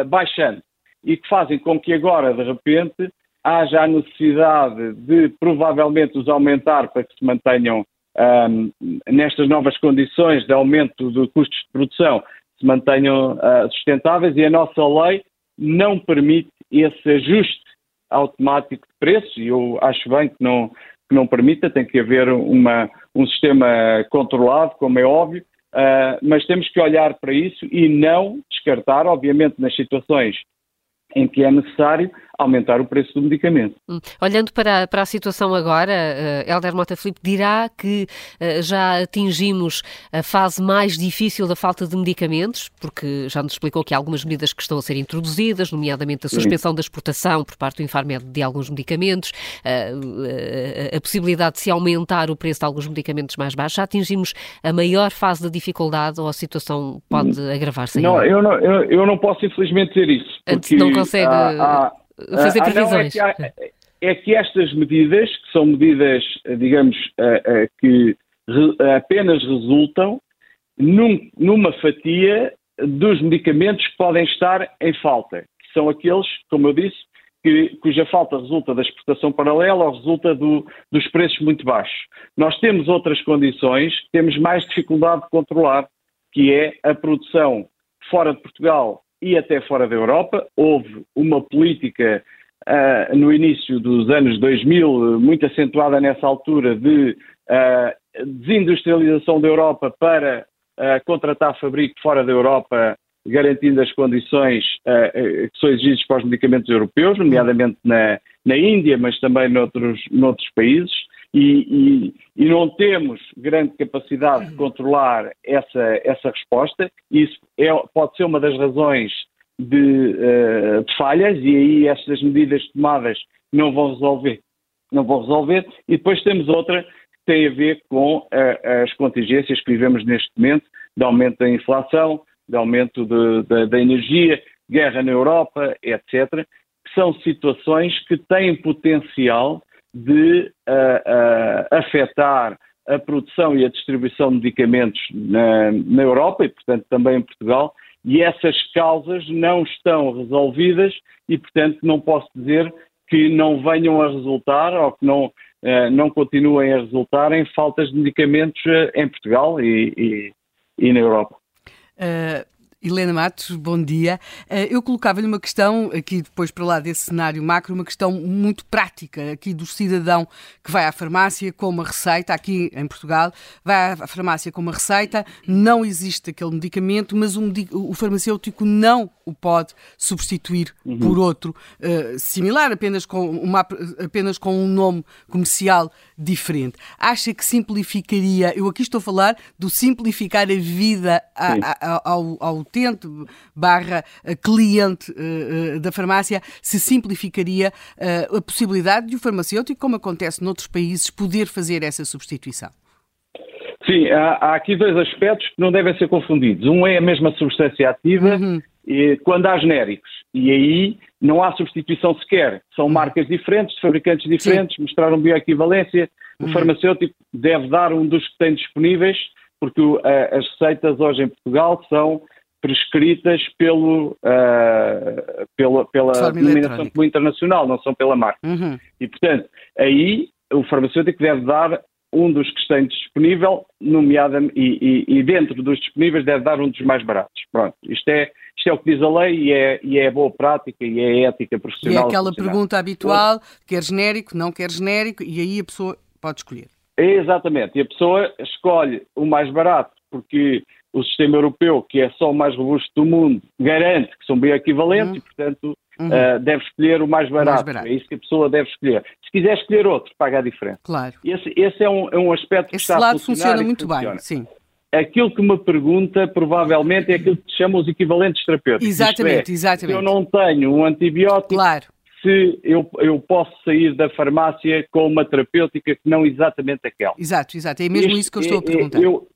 baixando. E que fazem com que agora, de repente, haja a necessidade de provavelmente os aumentar para que se mantenham um, nestas novas condições de aumento de custos de produção, se mantenham uh, sustentáveis. E a nossa lei não permite esse ajuste automático de preços e eu acho bem que não, que não permita, tem que haver uma, um sistema controlado, como é óbvio, uh, mas temos que olhar para isso e não descartar, obviamente, nas situações em que é necessário aumentar o preço do medicamento. Hum. Olhando para, para a situação agora, uh, Helder Mota Filipe dirá que uh, já atingimos a fase mais difícil da falta de medicamentos, porque já nos explicou que há algumas medidas que estão a ser introduzidas, nomeadamente a suspensão Sim. da exportação por parte do Infarmed de alguns medicamentos, uh, a possibilidade de se aumentar o preço de alguns medicamentos mais baixos. Já atingimos a maior fase da dificuldade ou a situação pode hum. agravar-se ainda? Não, eu não, eu, eu, não posso infelizmente dizer isso. Porque, não consegue... Há, há fazer ah, previsões. Ah, não, é, que há, é, que estas medidas, que são medidas, digamos, uh, uh, que apenas resultam num, numa fatia dos medicamentos que podem estar em falta, que são aqueles, como eu disse, que, cuja falta resulta da exportação paralela ou resulta do, dos preços muito baixos. Nós temos outras condições, temos mais dificuldade de controlar, que é a produção fora de Portugal e até fora da Europa. Houve uma política uh, no início dos anos 2000 muito acentuada nessa altura de uh, desindustrialização da Europa para uh, contratar fabrico fora da Europa, garantindo as condições que são exigidas para os medicamentos europeus, nomeadamente na, na Índia, mas também noutros, noutros países. E, e, e, não temos grande capacidade de controlar essa, essa resposta. Isso é, pode ser uma das razões de, uh, de, falhas e aí estas medidas tomadas não vão resolver, não vão resolver. E depois temos outra que tem a ver com uh, as contingências que vivemos neste momento, de aumento da inflação, de aumento de, de, da energia, guerra na Europa, etc., que são situações que têm potencial de uh, afetar a produção e a distribuição de medicamentos na, na Europa e, portanto, também em Portugal, e essas causas não estão resolvidas e, portanto, não posso dizer que não venham a resultar ou que não, uh, não continuem a resultar em faltas de medicamentos uh, em Portugal e, e, e na Europa. Uh, Helena Matos, bom dia. Eh, eu colocava-lhe uma questão, aqui depois para lá desse cenário macro, uma questão muito prática, aqui do cidadão que vai à farmácia com uma receita, aqui em Portugal, vai à farmácia com uma receita, não existe aquele medicamento, mas um, o farmacêutico não o pode substituir uhum. por outro uh, similar, apenas com, uma, apenas com um nome comercial diferente. Acha que simplificaria, eu aqui estou a falar do simplificar a vida a, a, ao, ao utente barra eh, cliente uh, da farmácia, se simplificaria a possibilidade de o farmacêutico, como acontece noutros países, poder fazer essa substituição? Sim, há, há, aqui dois aspectos que não devem ser confundidos. Um é a mesma substância ativa uhum. e, quando há genéricos. E aí não há substituição sequer. São uhum. marcas diferentes, fabricantes diferentes, Sim. mostraram bioequivalência. Uhum. O farmacêutico deve dar um dos que tem disponíveis, porque uh, as receitas hoje em Portugal são prescritas pelo, uh, pela, pela denominação comum internacional, não são pela marca. Uhum. E, portanto, aí o farmacêutico deve dar um dos que tem disponível, nomeadamente, e, e, e, dentro dos disponíveis deve dar um dos mais baratos. Pronto, isto é, isto é o que diz a lei e é, e é boa prática e é ética profissional. E é aquela pergunta habitual, quer genérico, não quer genérico, e aí a pessoa pode escolher. Exatamente, e a pessoa escolhe o mais barato, porque o sistema europeu, que é só o mais robusto do mundo, garante que são bem equivalentes uhum. e, portanto, uhum. uh, deve escolher o mais barato. mais barato. É isso que a pessoa deve escolher. Se quiser escolher outro, paga a diferença. Claro. Esse, esse é, um, é um aspecto que Esse está lado a funciona muito funciona. bem, sim. Aquilo que me pergunta, provavelmente, é aquilo que se chama os equivalentes terapêuticos. Exatamente, é, exatamente. Eu não tenho um antibiótico, claro se eu, eu posso sair da farmácia com uma terapêutica que não exatamente aquela. Exato, exato. É mesmo isso que eu estou a é, é, perguntar. Eu,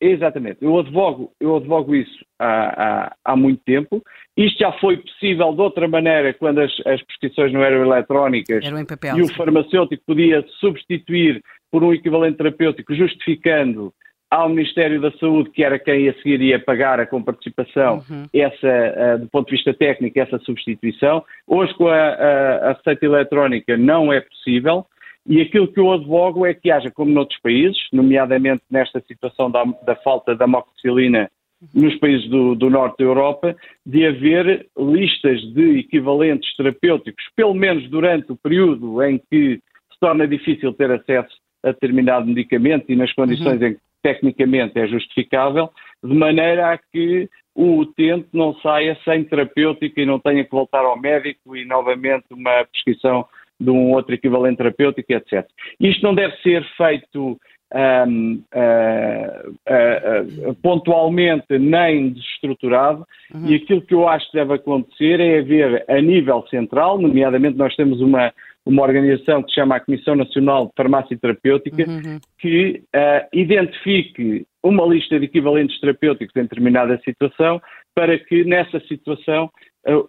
exatamente. Eu advogo, eu advogo isso há, há, há, muito tempo. Isto já foi possível de outra maneira quando as, as prescrições não eram eletrónicas eram papel, e o farmacêutico podia substituir por um equivalente terapêutico, justificando ao Ministério da Saúde, que era quem a seguir ia pagar a comparticipação, uhum. essa, uh, do ponto de vista técnico, essa substituição. Hoje, com a, a, a receita eletrónica, não é possível. E aquilo que eu advogo é que haja, como noutros países, nomeadamente nesta situação da, da falta da amoxicilina nos países do, do, norte da Europa, de haver listas de equivalentes terapêuticos, pelo menos durante o período em que se torna difícil ter acesso a determinado medicamento e nas condições uhum. em que tecnicamente é justificável, de maneira a que o utente não saia sem terapêutica e não tenha que voltar ao médico e novamente uma prescrição de um outro equivalente terapêutico, etc. Isto não deve ser feito um, uh, uh, uh, pontualmente nem desestruturado uhum. e aquilo que eu acho que deve acontecer é haver a nível central, nomeadamente nós temos uma uma organização que se chama a Comissão Nacional de Farmácia Terapêutica, uhum. que uh, identifique uma lista de equivalentes terapêuticos em determinada situação, para que nessa situação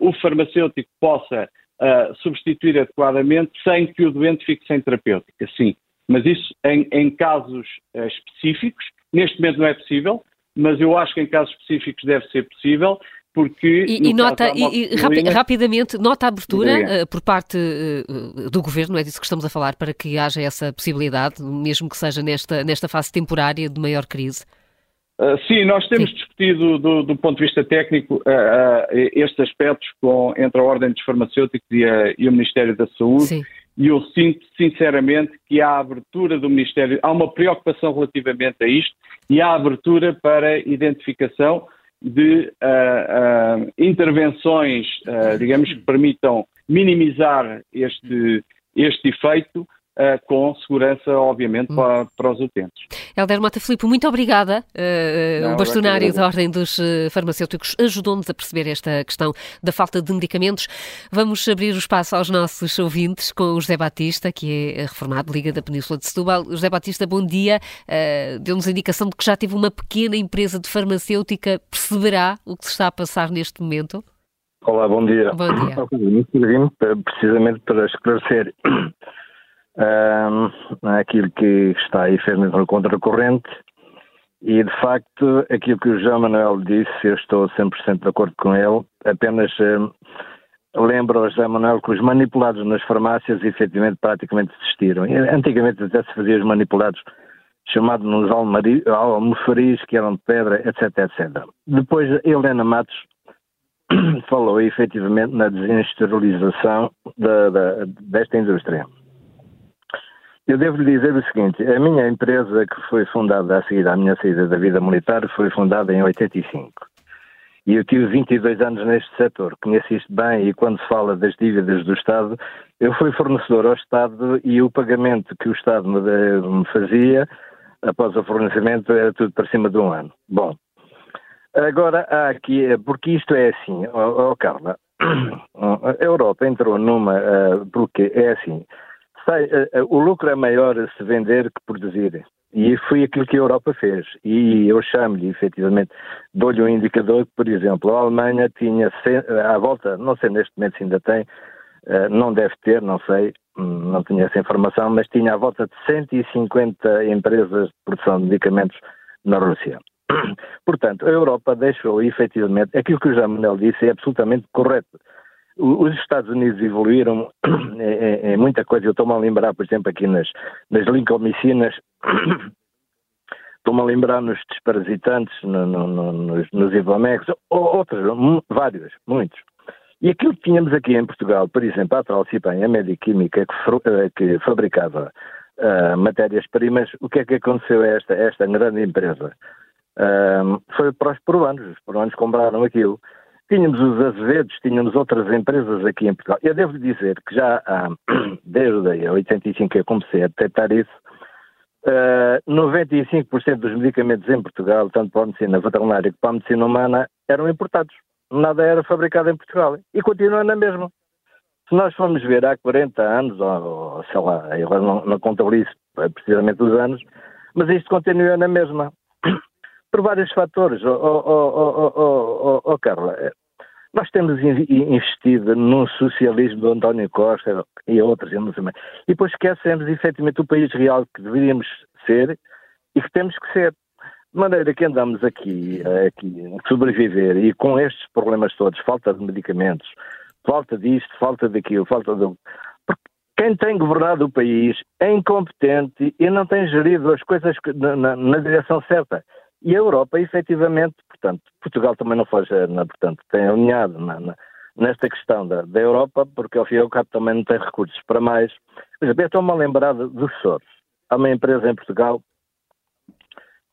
o farmacêutico possa uh, substituir adequadamente sem que o doente fique sem terapêutica. Sim, mas isso em, em casos específicos, neste momento não é possível, mas eu acho que em casos específicos deve ser possível porque e, e nota e, rapi rapidamente nota a abertura uh, por parte uh, do governo é disso que estamos a falar para que haja essa possibilidade mesmo que seja nesta nesta fase temporária de maior crise uh, sim nós temos sim. discutido do, do, ponto de vista técnico estes aspectos com entre a ordem dos farmacêuticos e, a, e o Ministério da Saúde sim. e eu sinto sinceramente que há abertura do Ministério há uma preocupação relativamente a isto e há abertura para identificação de uh, uh, intervenções, uh, digamos, que permitam minimizar este, este efeito uh, com segurança, obviamente, hum. para, para, os utentes. Helder Mota Filipe, muito obrigada. Uh, Não, o bastonário da Ordem dos Farmacêuticos ajudou-nos a perceber esta questão da falta de medicamentos. Vamos abrir o espaço aos nossos ouvintes com o José Batista, que é reformado Liga da Península de Setúbal. José Batista, bom dia. Uh, Deu-nos a indicação de que já teve uma pequena empresa de farmacêutica. Perceberá o que se está a passar neste momento? Olá, bom dia. Bom dia. Muito precisamente para esclarecer um, aquilo que está aí firmemente no contracorrente e, de facto, aquilo que o João Manuel disse, eu estou 100% de acordo com ele, apenas um, lembro ao José Manuel que os manipulados nas farmácias efetivamente praticamente existiram. Antigamente até se faziam os manipulados chamados nos almofaris que eram de pedra, etc, etc. Depois, Helena Matos [COUGHS] falou efetivamente na desindustrialização desta indústria. Eu devo lhe dizer o seguinte: a minha empresa, que foi fundada a seguir à minha saída da vida militar, foi fundada em 85. E eu tive 22 anos neste setor, conheço isto bem e quando se fala das dívidas do Estado, eu fui fornecedor ao Estado e o pagamento que o Estado me, fazia após o fornecimento era tudo para cima de um ano. Bom, Agora, há aqui, porque isto é assim, oh, oh Carla, [CLEARS THROAT] a Europa entrou numa, uh, porque é assim, sai, uh, o lucro é maior se vender que produzir. E foi aquilo que a Europa fez. E eu chamo-lhe, efetivamente, dou-lhe um indicador que, por exemplo, a Alemanha tinha, à volta, não sei neste momento se ainda tem, não deve ter, não sei, hum, não tinha essa informação, mas tinha à volta de 150 empresas de produção de medicamentos na Rússia. [CLEARS THROAT] Portanto, a Europa deixou efetivamente, aquilo que o Jean Manuel disse é absolutamente correto. Os Estados Unidos evoluíram em, em, em muita coisa. Eu estou-me a lembrar, por exemplo, aqui nas, nas lincomicinas, [CLEARS THROAT] estou-me a lembrar nos desparasitantes, no, no, no, nos, nos Ivamex, outros, vários, muitos. E aquilo que tínhamos aqui em Portugal, por exemplo, a Tralcipan, a Mediquímica, que, eh, que fabricava uh, matérias-primas, o que é que aconteceu a esta, esta grande empresa? Um, foi para os peruanos, os peruanos compraram aquilo. Tínhamos os Azevedos, tínhamos outras empresas aqui em Portugal. Eu devo dizer que já há, [CLEARS THROAT] desde 85 que eu comecei a detectar isso, uh, ah, 95% dos medicamentos em Portugal, tanto para a medicina veterinária como para a medicina humana, eram importados. Nada era fabricado em Portugal. E continua na mesma. Se nós formos ver há 40 anos, ou, sei lá, eu não, não contabilizo precisamente os anos, mas isto continua na mesma [CLEARS THROAT] por vários fatores. Oh, oh, oh, oh, Carla, nós temos investido num socialismo do António Costa e outros, e depois esquecemos efetivamente o país real que deveríamos ser e que temos que ser. De maneira que andamos aqui, aqui a sobreviver e com estes problemas todos, falta de medicamentos, falta disto, falta daquilo, falta do. Porque quem tem governado o país é incompetente e não tem gerido as coisas na, na, na direção certa. E a Europa, efetivamente, portanto, Portugal também não foge, portanto, tem alinhado na, na, nesta questão da, da, Europa, porque ao fim e ao cabo também não tem recursos para mais. Por exemplo, eu estou-me a lembrar dos Soros. Há uma empresa em Portugal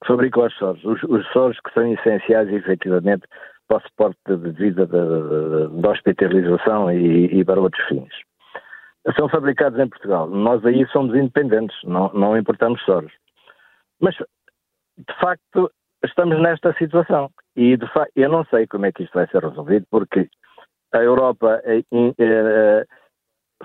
que fabrica os Soros. Os, os Soros que são essenciais, efetivamente, para o suporte de vida da hospitalização e, e para outros fins. São fabricados em Portugal. Nós aí somos independentes, não, não importamos Soros. Mas, de facto, estamos nesta situação. E, de facto, eu não sei como é que isto vai ser resolvido, porque a Europa, eh, eh,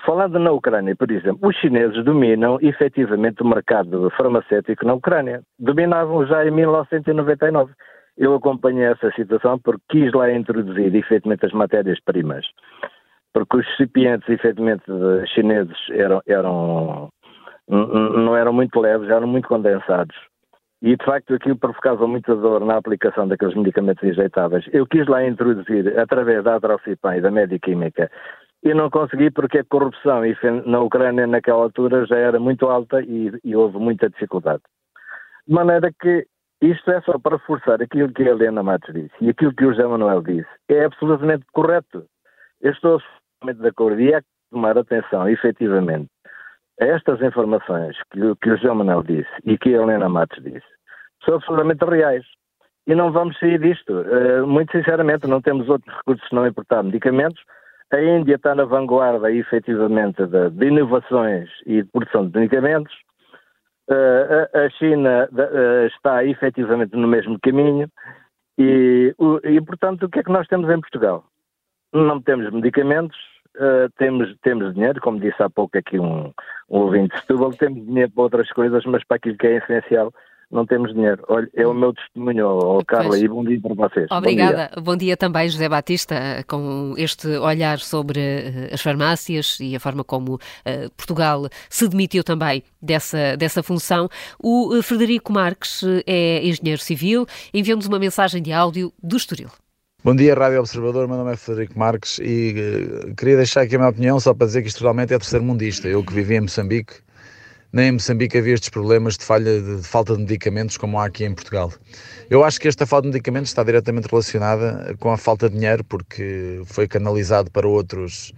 falando na Ucrânia, por exemplo, os chineses dominam efetivamente o mercado farmacêutico na Ucrânia. Dominavam já em 1999. Eu acompanhei essa situação porque quis lá introduzir efetivamente as matérias-primas. Porque os recipientes, efetivamente, chineses eram, eram, não eram muito leves, eram muito condensados e de facto aquilo provocava muita dor na aplicação daqueles medicamentos injetáveis. Eu quis lá introduzir, através da Atrocipan e da Mediquímica, e não consegui porque a corrupção na Ucrânia naquela altura já era muito alta e, e houve muita dificuldade. De maneira que isto é só para reforçar aquilo que a Helena Matos disse e aquilo que o José Manuel disse. É absolutamente correto. Eu estou absolutamente de acordo e é que tomar atenção, efetivamente, a estas informações que, que o José Manuel disse e que a Helena Matos disse são absolutamente reais. E não vamos sair disto. Uh, muito sinceramente, não temos outros recursos não importar medicamentos. a Índia está na vanguarda, efetivamente, de, de inovações e de produção de medicamentos. Uh, a, China uh, está efetivamente no mesmo caminho. E, e, portanto, o que é que nós temos em Portugal? Não temos medicamentos, uh, temos, temos dinheiro, como disse há pouco aqui um, um ouvinte de Setúbal, temos dinheiro para outras coisas, mas para aquilo que é essencial não temos dinheiro. Olha, é o meu testemunho, oh, Carla, e bom dia para vocês. Obrigada. Bom dia. bom dia. também, José Batista, com este olhar sobre eh, as farmácias e a forma como uh, Portugal se demitiu também dessa, dessa função. O uh, Frederico Marques é engenheiro civil, enviou-nos uma mensagem de áudio do Estoril. Bom dia, Rádio Observador. Meu nome é Frederico Marques e uh, queria deixar aqui a minha opinião só para dizer que isto realmente é terceiro mundista. Eu que vivi em Moçambique, nem em Moçambique havia estes problemas de, falha, de, de, falta de medicamentos como há aqui em Portugal. Eu acho que esta falta de medicamentos está diretamente relacionada com a falta de dinheiro, porque foi canalizado para outros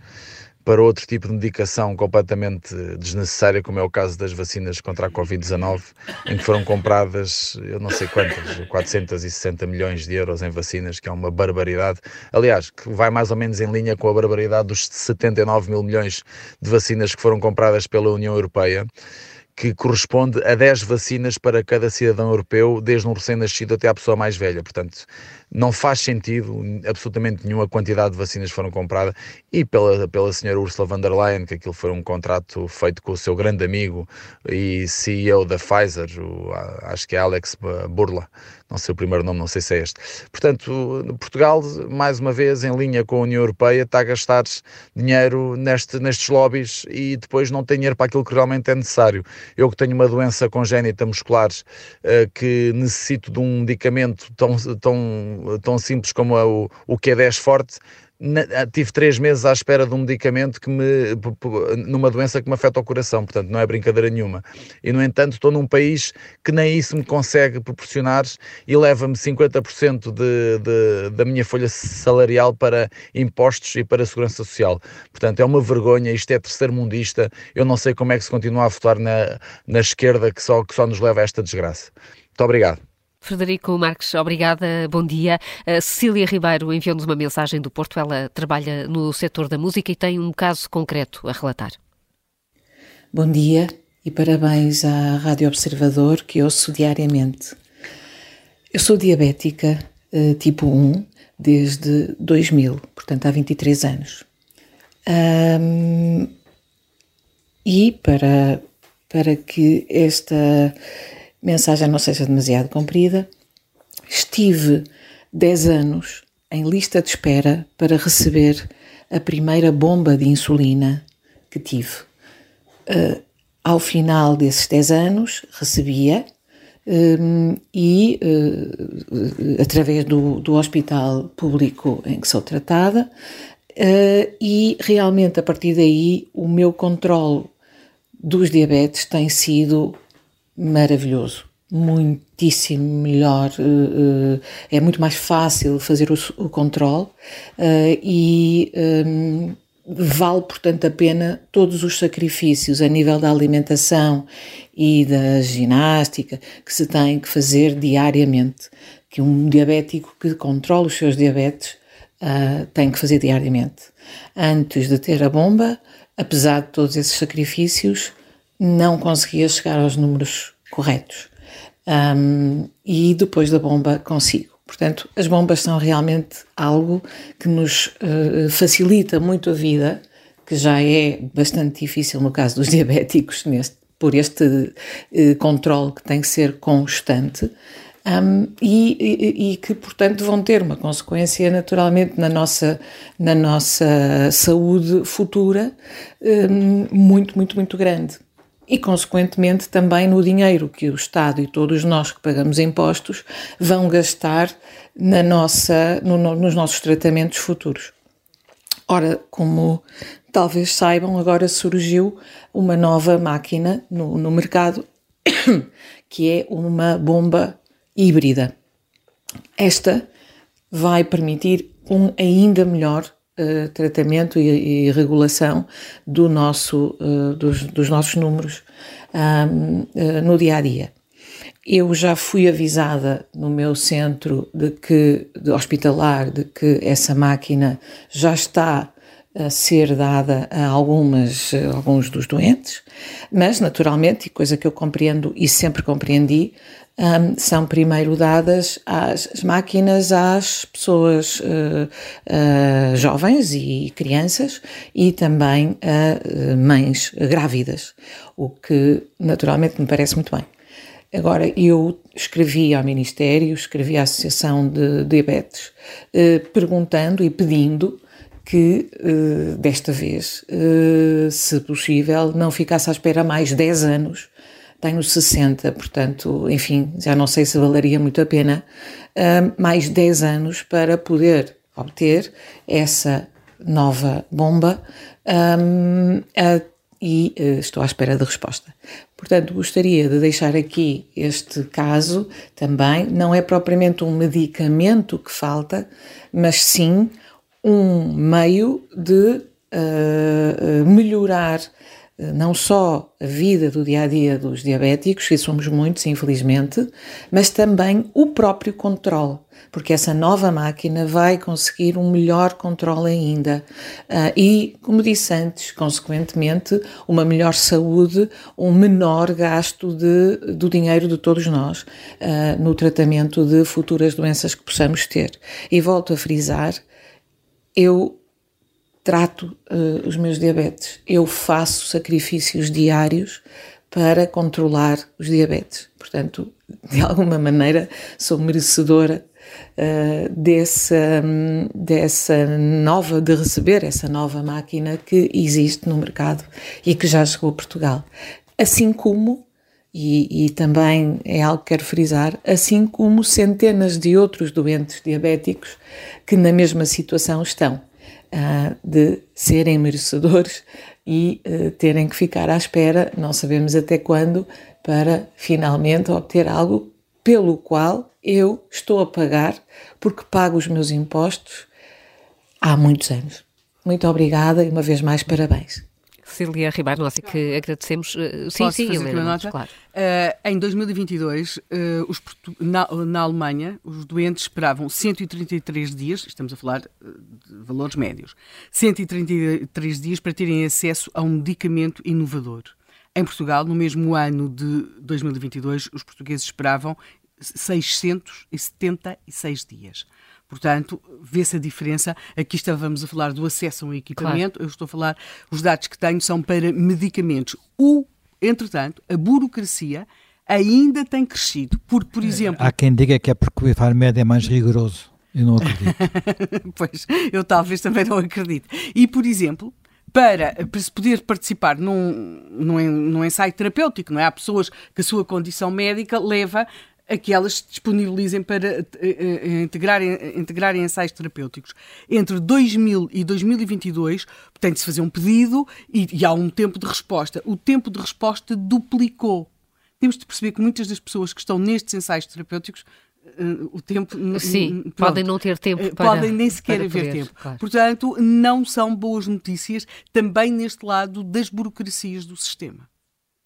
para outro tipo de medicação completamente desnecessária, como é o caso das vacinas contra a Covid-19, em que foram compradas, eu não sei quantas, 460 milhões de euros em vacinas, que é uma barbaridade. Aliás, que vai mais ou menos em linha com a barbaridade dos 79 mil milhões de vacinas que foram compradas pela União Europeia que corresponde a 10 vacinas para cada cidadão europeu, desde um recém-nascido até à pessoa mais velha. Portanto, não faz sentido absolutamente nenhum a quantidade de vacinas foram compradas e pela, pela senhora Ursula von der Leyen, que aquilo foi um contrato feito com o seu grande amigo e CEO da Pfizer, o, acho que é Alex Burla, não sei o primeiro nome, não sei se é este. Portanto, Portugal, mais uma vez, em linha com a União Europeia, está a gastar dinheiro neste, nestes lobbies e depois não tem dinheiro para aquilo que realmente é necessário. Eu que tenho uma doença congénita muscular uh, que necessito de um medicamento tão, tão, tão simples como é o, o Q10 forte, ah, tive três meses à espera de um medicamento que me, numa doença que me afeta o coração, portanto não é brincadeira nenhuma. E no entanto estou num país que nem isso me consegue proporcionar e leva-me 50% de, de, da minha folha salarial para impostos e para a segurança social. Portanto é uma vergonha, isto é terceiro mundista, eu não sei como é que se continua a votar na, na esquerda que só, que só nos leva a esta desgraça. Muito obrigado. Frederico Marques, obrigada, bom dia. A Cecília Ribeiro enviou-nos uma mensagem do Porto. Ela trabalha no setor da música e tem um caso concreto a relatar. Bom dia e parabéns à Rádio Observador que ouço diariamente. Eu sou diabética eh, tipo 1 desde 2000, portanto há 23 anos. Um, e para, para que esta mensagem não seja demasiado comprida, estive 10 anos em lista de espera para receber a primeira bomba de insulina que tive. Uh, ao final desses 10 anos, recebia um, e, uh, através do, do hospital público em que sou tratada, uh, e realmente a partir daí o meu controle dos diabetes tem sido maravilhoso, muitíssimo melhor, uh, uh, é muito mais fácil fazer o, o controle uh, e um, vale, portanto, a pena todos os sacrifícios a nível da alimentação e da ginástica que se tem que fazer diariamente, que um diabético que controla os seus diabetes tem que fazer diariamente. Antes de ter a bomba, apesar de todos esses sacrifícios, não conseguia chegar aos números corretos. Um, e depois da bomba consigo. Portanto, as bombas são realmente algo que nos uh, facilita muito a vida, que já é bastante difícil no caso dos [LAUGHS] diabéticos, neste, por este uh, controle que tem que ser constante. Um, e, e, e, que, portanto, vão ter uma consequência naturalmente na nossa, na nossa saúde futura um, muito, muito, muito grande e, consequentemente, também no dinheiro que o Estado e todos nós que pagamos impostos vão gastar na nossa, no, nos nossos tratamentos futuros. Ora, como talvez saibam, agora surgiu uma nova máquina no, no mercado [COUGHS] que é uma bomba híbrida. Esta vai permitir um ainda melhor uh, tratamento e, e, regulação do nosso, uh, dos, dos, nossos números um, eh, no dia a dia. Eu já fui avisada no meu centro de que de hospitalar de que essa máquina já está a ser dada a algumas, alguns dos doentes, mas naturalmente, e coisa que eu compreendo e sempre compreendi, um, são primeiro dadas às máquinas às pessoas uh, uh, jovens e crianças e também a uh, mães grávidas, o que naturalmente me parece muito bem. Agora, eu escrevi ao Ministério, escrevi à Associação de Diabetes, perguntando e pedindo que desta vez, se possível, não ficasse à espera mais 10 anos tenho 60, portanto, enfim, já não sei se valeria muito a pena, uh, mais 10 anos para poder obter essa nova bomba um, uh, e uh, estou à espera de resposta. Portanto, gostaria de deixar aqui este caso também, não é propriamente um medicamento que falta, mas sim um meio de uh, melhorar não só a vida do dia a dia dos diabéticos, e somos muitos, infelizmente, mas também o próprio controle, porque essa nova máquina vai conseguir um melhor controle ainda uh, e, como disse antes, consequentemente, uma melhor saúde, um menor gasto de, do dinheiro de todos nós uh, no tratamento de futuras doenças que possamos ter. E volto a frisar, eu trato uh, os meus diabetes. Eu faço sacrifícios diários para controlar os diabetes. Portanto, de alguma maneira, sou merecedora uh, dessa, dessa nova, de receber essa nova máquina que existe no mercado e que já chegou a Portugal. Assim como, e, e também é algo que quero frisar, assim como centenas de outros doentes diabéticos que na mesma situação estão uh, de serem merecedores e uh, terem que ficar à espera, não sabemos até quando, para finalmente obter algo pelo qual eu estou a pagar, porque pago os meus impostos há muitos anos. Muito obrigada e uma vez mais parabéns. Cília Ribeiro, nós é que agradecemos. Uh, sim, Posso sim, fazer Helena, nota? claro. Uh, em 2022, uh, os, na, na, Alemanha, os doentes esperavam 133 dias, estamos a falar de valores médios, 133 dias para terem acesso a um medicamento inovador. Em Portugal, no mesmo ano de 2022, os portugueses esperavam 676 dias. Portanto, vê-se a diferença. Aqui estávamos a falar do acesso a um equipamento, claro. eu estou a falar, os dados que tenho são para medicamentos. O, entretanto, a burocracia ainda tem crescido. Porque, por exemplo. Há quem diga que é porque o Infarmed é mais rigoroso. Eu não acredito. [LAUGHS] pois, eu talvez também não acredito. E, por exemplo, para, para se poder participar num, num, num ensaio terapêutico, não é? Há pessoas que a sua condição médica leva a que elas se disponibilizem para uh, uh, integrarem, integrarem ensaios terapêuticos. Entre 2000 e 2022 tem de se fazer um pedido e, e há um tempo de resposta. O tempo de resposta duplicou. Temos de perceber que muitas das pessoas que estão nestes ensaios terapêuticos o tempo. Sim, pronto, podem não ter tempo para. Podem nem sequer haver tempo. Claro. Portanto, não são boas notícias também neste lado das burocracias do sistema.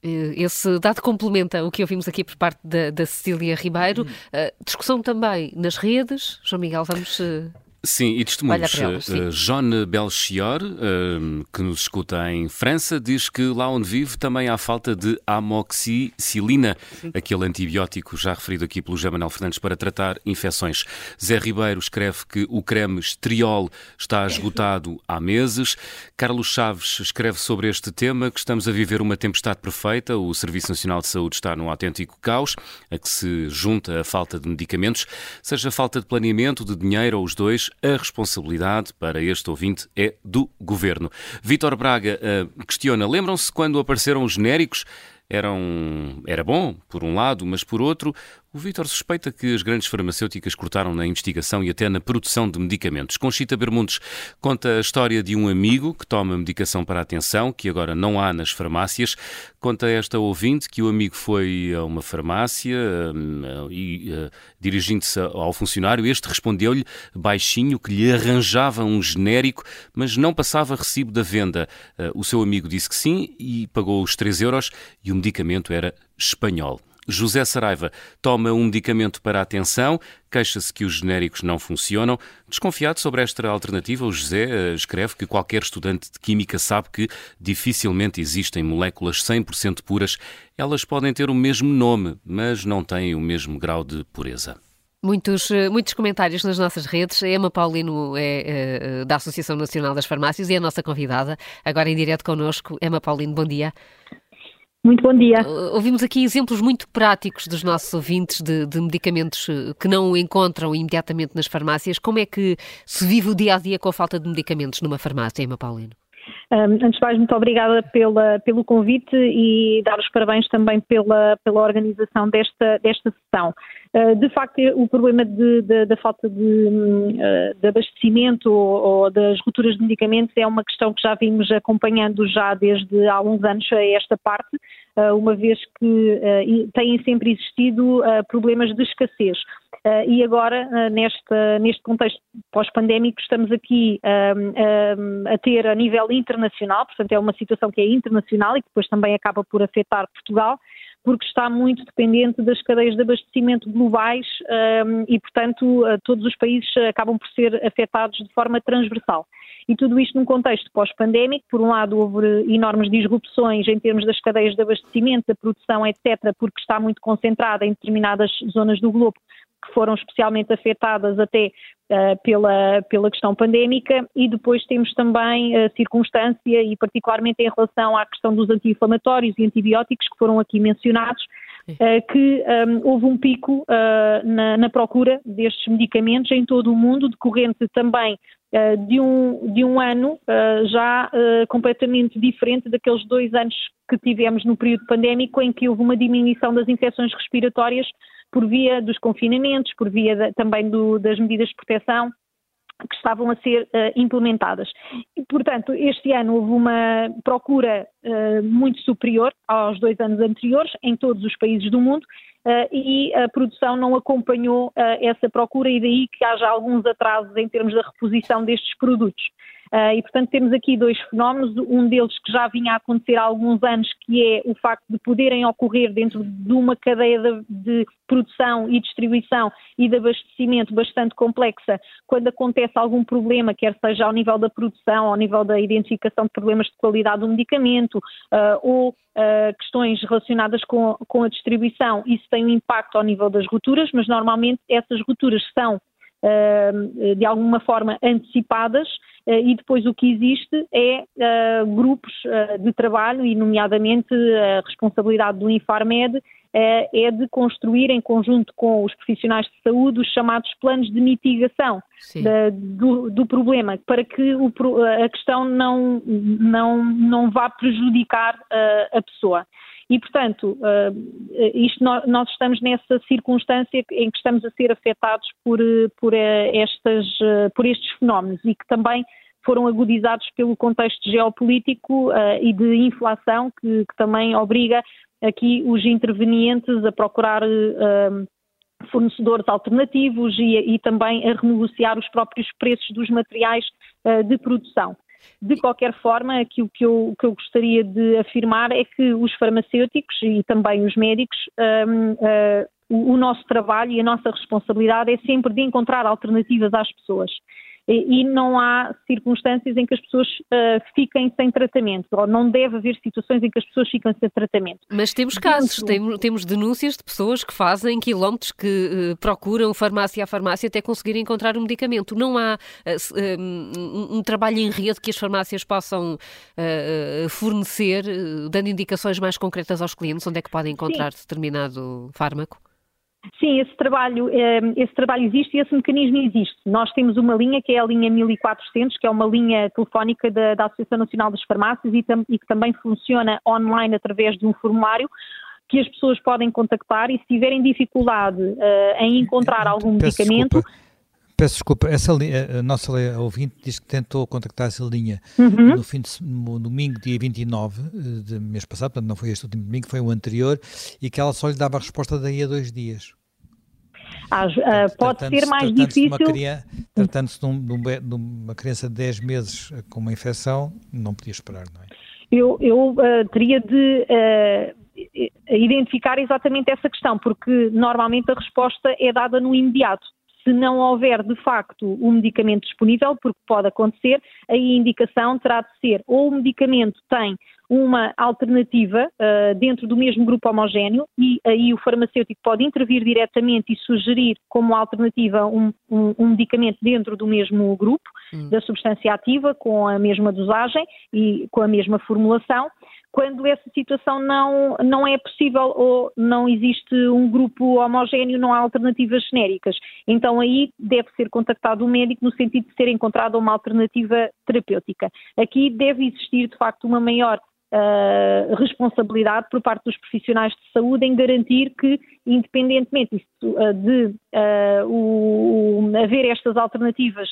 Eh, esse dado complementa o que ouvimos aqui por parte da, da Cecília Ribeiro. Uh, discussão também nas redes. João Miguel, vamos. Uh... Sim, e testemunhos. Uh, John Belchior, uh, que nos escuta em França, diz que lá onde vive também há falta de amoxicilina, Sim. aquele antibiótico já referido aqui pelo José Manuel Fernandes para tratar infecções. Zé Ribeiro escreve que o creme Estriol está [LAUGHS] esgotado há meses. Carlos Chaves escreve sobre este tema que estamos a viver uma tempestade perfeita. O Serviço Nacional de Saúde está num autêntico caos, a que se junta a falta de medicamentos, seja falta de planeamento, de dinheiro ou os dois a responsabilidade para este ouvinte é do governo. Vítor Braga uh, questiona: lembram-se quando apareceram os genéricos? Eram, era bom, por um lado, mas por outro, o Vítor suspeita que as grandes farmacêuticas cortaram na investigação e até na produção de medicamentos. Conchita Bermundes conta a história de um amigo que toma medicação para a atenção, que agora não há nas farmácias. Conta esta ouvinte que o amigo foi a uma farmácia hum, e, uh, dirigindo-se ao funcionário, este respondeu-lhe baixinho que lhe arranjava um genérico, mas não passava recibo da venda. Uh, o seu amigo disse que sim e pagou os 3 euros e o medicamento era espanhol. José Saraiva toma um medicamento para a atenção, queixa-se que os genéricos não funcionam. Desconfiado sobre esta alternativa, o José eh, escreve que qualquer estudante de Química sabe que dificilmente existem moléculas 100% puras. Elas podem ter o mesmo nome, mas não têm o mesmo grau de pureza. Muitos, eh, muitos comentários nas nossas redes. A Emma Paulino é, é, da Associação Nacional das Farmácias e é a nossa convidada, agora em direto connosco. Emma Paulino, bom dia. Muito bom dia. Ouvimos aqui exemplos muito práticos dos nossos ouvintes de, de, medicamentos eh, que não encontram imediatamente nas farmácias. Como é que se vive o dia a dia com a falta de medicamentos numa farmácia, Emma Paulino? Um, antes de mais, muito obrigada pela, pelo convite e dar os parabéns também pela, pela organização desta, desta sessão. Uh, de facto, o problema de, de, da falta de, uh, de abastecimento ou, ou, das rupturas de medicamentos é uma questão que já vimos acompanhando já desde há alguns anos a esta parte, uma vez que têm sempre existido problemas de escassez. E agora, neste, neste contexto pós-pandémico, estamos aqui uh, a ter a nível internacional, portanto, é uma situação que é internacional e que depois também acaba por afetar Portugal, porque está muito dependente das cadeias de abastecimento globais e, portanto, todos os países acabam por ser afetados de forma transversal. E tudo isto num contexto pós-pandémico, por um lado houve enormes disrupções em termos das cadeias de abastecimento, da produção, etc., porque está muito concentrada em determinadas zonas do globo, que foram especialmente afetadas até pela, pela questão pandémica e depois temos também a circunstância e particularmente em relação à questão dos anti-inflamatórios e antibióticos que foram aqui mencionados, uh, que um, ehm, houve um pico uh, na, na, procura destes medicamentos em todo o mundo, decorrente também de, um, de um ano já completamente diferente daqueles dois anos que tivemos no período pandémico em que houve uma diminuição das infecções respiratórias por via dos confinamentos, por via também do, das medidas de proteção que estavam a ser uh, implementadas. E, portanto, este ano houve uma procura uh, muito superior aos dois anos anteriores em todos os países do mundo uh, e a produção não acompanhou essa procura e daí que haja alguns atrasos em termos da reposição destes produtos. Uh, e, portanto, temos aqui dois fenómenos, um deles que já vinha a acontecer há alguns anos, que é o facto de poderem ocorrer dentro de uma cadeia de, de produção e distribuição e de abastecimento bastante complexa, quando acontece algum problema, quer seja ao nível da produção, ao nível da identificação de problemas de qualidade do medicamento uh, ou uh, questões relacionadas com, com a distribuição, isso tem um impacto ao nível das rupturas, mas normalmente essas rupturas são de alguma forma antecipadas e depois o que existe é grupos de trabalho e nomeadamente a responsabilidade do Infarmed é de construir em conjunto com os profissionais de saúde os chamados planos de mitigação da, do, do, problema para que o, a questão não, não, não vá prejudicar a pessoa. E, portanto, isto, nós estamos nessa circunstância em que estamos a ser afetados por, por, estas, por estes fenómenos e que também foram agudizados pelo contexto geopolítico uh, e de inflação, que, que, também obriga aqui os intervenientes a procurar uh, fornecedores alternativos e, e, também a renegociar os próprios preços dos materiais uh, de produção. De qualquer forma, aquilo que eu, que eu, gostaria de afirmar é que os farmacêuticos e também os médicos, um, o, o nosso trabalho e a nossa responsabilidade é sempre de encontrar alternativas às pessoas e não há circunstâncias em que as pessoas uh, fiquem sem tratamento, ou não deve haver situações em que as pessoas ficam sem tratamento. Mas temos casos, temos, temos denúncias de pessoas que fazem quilómetros, que uh, procuram farmácia a farmácia até conseguir encontrar um medicamento. Não há uh, um, um, trabalho em rede que as farmácias possam fornecer, dando indicações mais concretas aos clientes onde é que podem encontrar Sim. determinado fármaco? Sim, esse trabalho, eh, esse trabalho existe e esse mecanismo existe. Nós temos uma linha que é a linha 1400, que é uma linha telefónica da, da Associação Nacional das Farmácias e, tam, e, que também funciona online através de um formulário que as pessoas podem contactar e se tiverem dificuldade uh, em encontrar algum Peço medicamento... Desculpa. Peço desculpa, essa a nossa ouvinte diz que tentou contactar essa linha uhum. no, fim de, no domingo, dia 29 eh, de mês passado, portanto não foi este último domingo, foi o anterior, e que ela só lhe dava a resposta daí a dois dias. Ah, uh, pode ser mais difícil. Tratando-se de, um, de, uma criança de 10 meses com uma infecção, não podia esperar, não é? Eu, eu uh, teria de identificar exatamente essa questão, porque normalmente a resposta é dada no imediato. Se não houver de facto o medicamento disponível, porque pode acontecer, aí a indicação terá de ser ou o medicamento tem uma alternativa uh, dentro do mesmo grupo homogéneo e aí o farmacêutico pode intervir diretamente e sugerir como alternativa um, um, um medicamento dentro do mesmo grupo hum. da substância ativa com a mesma dosagem e com a mesma formulação quando essa situação não, não é possível ou não existe um grupo homogéneo, não há alternativas genéricas. Então aí deve ser contactado o médico no sentido de ser encontrada uma alternativa terapêutica. Aqui deve existir, de facto, uma maior uh, responsabilidade por parte dos profissionais de saúde em garantir que, independentemente uh, de uh, o, haver estas alternativas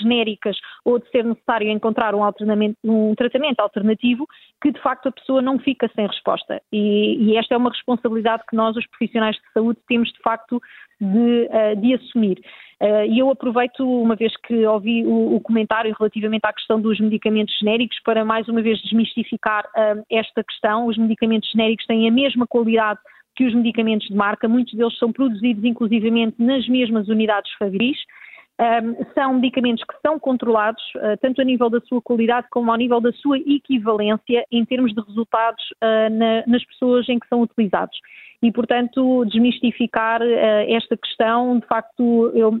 genéricas ou de ser necessário encontrar um, um, tratamento alternativo, que de facto a pessoa não fica sem resposta. E, e, esta é uma responsabilidade que nós, os profissionais de saúde, temos de facto de, de assumir. Uh, e eu aproveito, uma vez que ouvi o, o, comentário relativamente à questão dos medicamentos genéricos, para mais uma vez desmistificar uh, esta questão. Os medicamentos genéricos têm a mesma qualidade que os medicamentos de marca, muitos deles são produzidos inclusivamente nas mesmas unidades fabris. Um, são medicamentos que são controlados, uh, tanto a nível da sua qualidade como ao nível da sua equivalência em termos de resultados uh, na, nas pessoas em que são utilizados. E, portanto, desmistificar uh, esta questão, de facto, eu,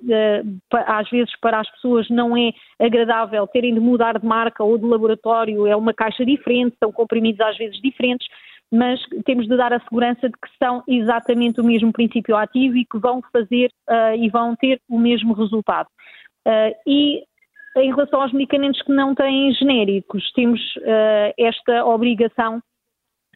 às vezes para as pessoas não é agradável terem de mudar de marca ou de laboratório, é uma caixa diferente, são comprimidos às vezes diferentes, mas temos de dar a segurança de que são exatamente o mesmo princípio ativo e que vão fazer uh, e vão ter o mesmo resultado. Uh, e em relação aos medicamentos que não têm genéricos, temos uh, esta obrigação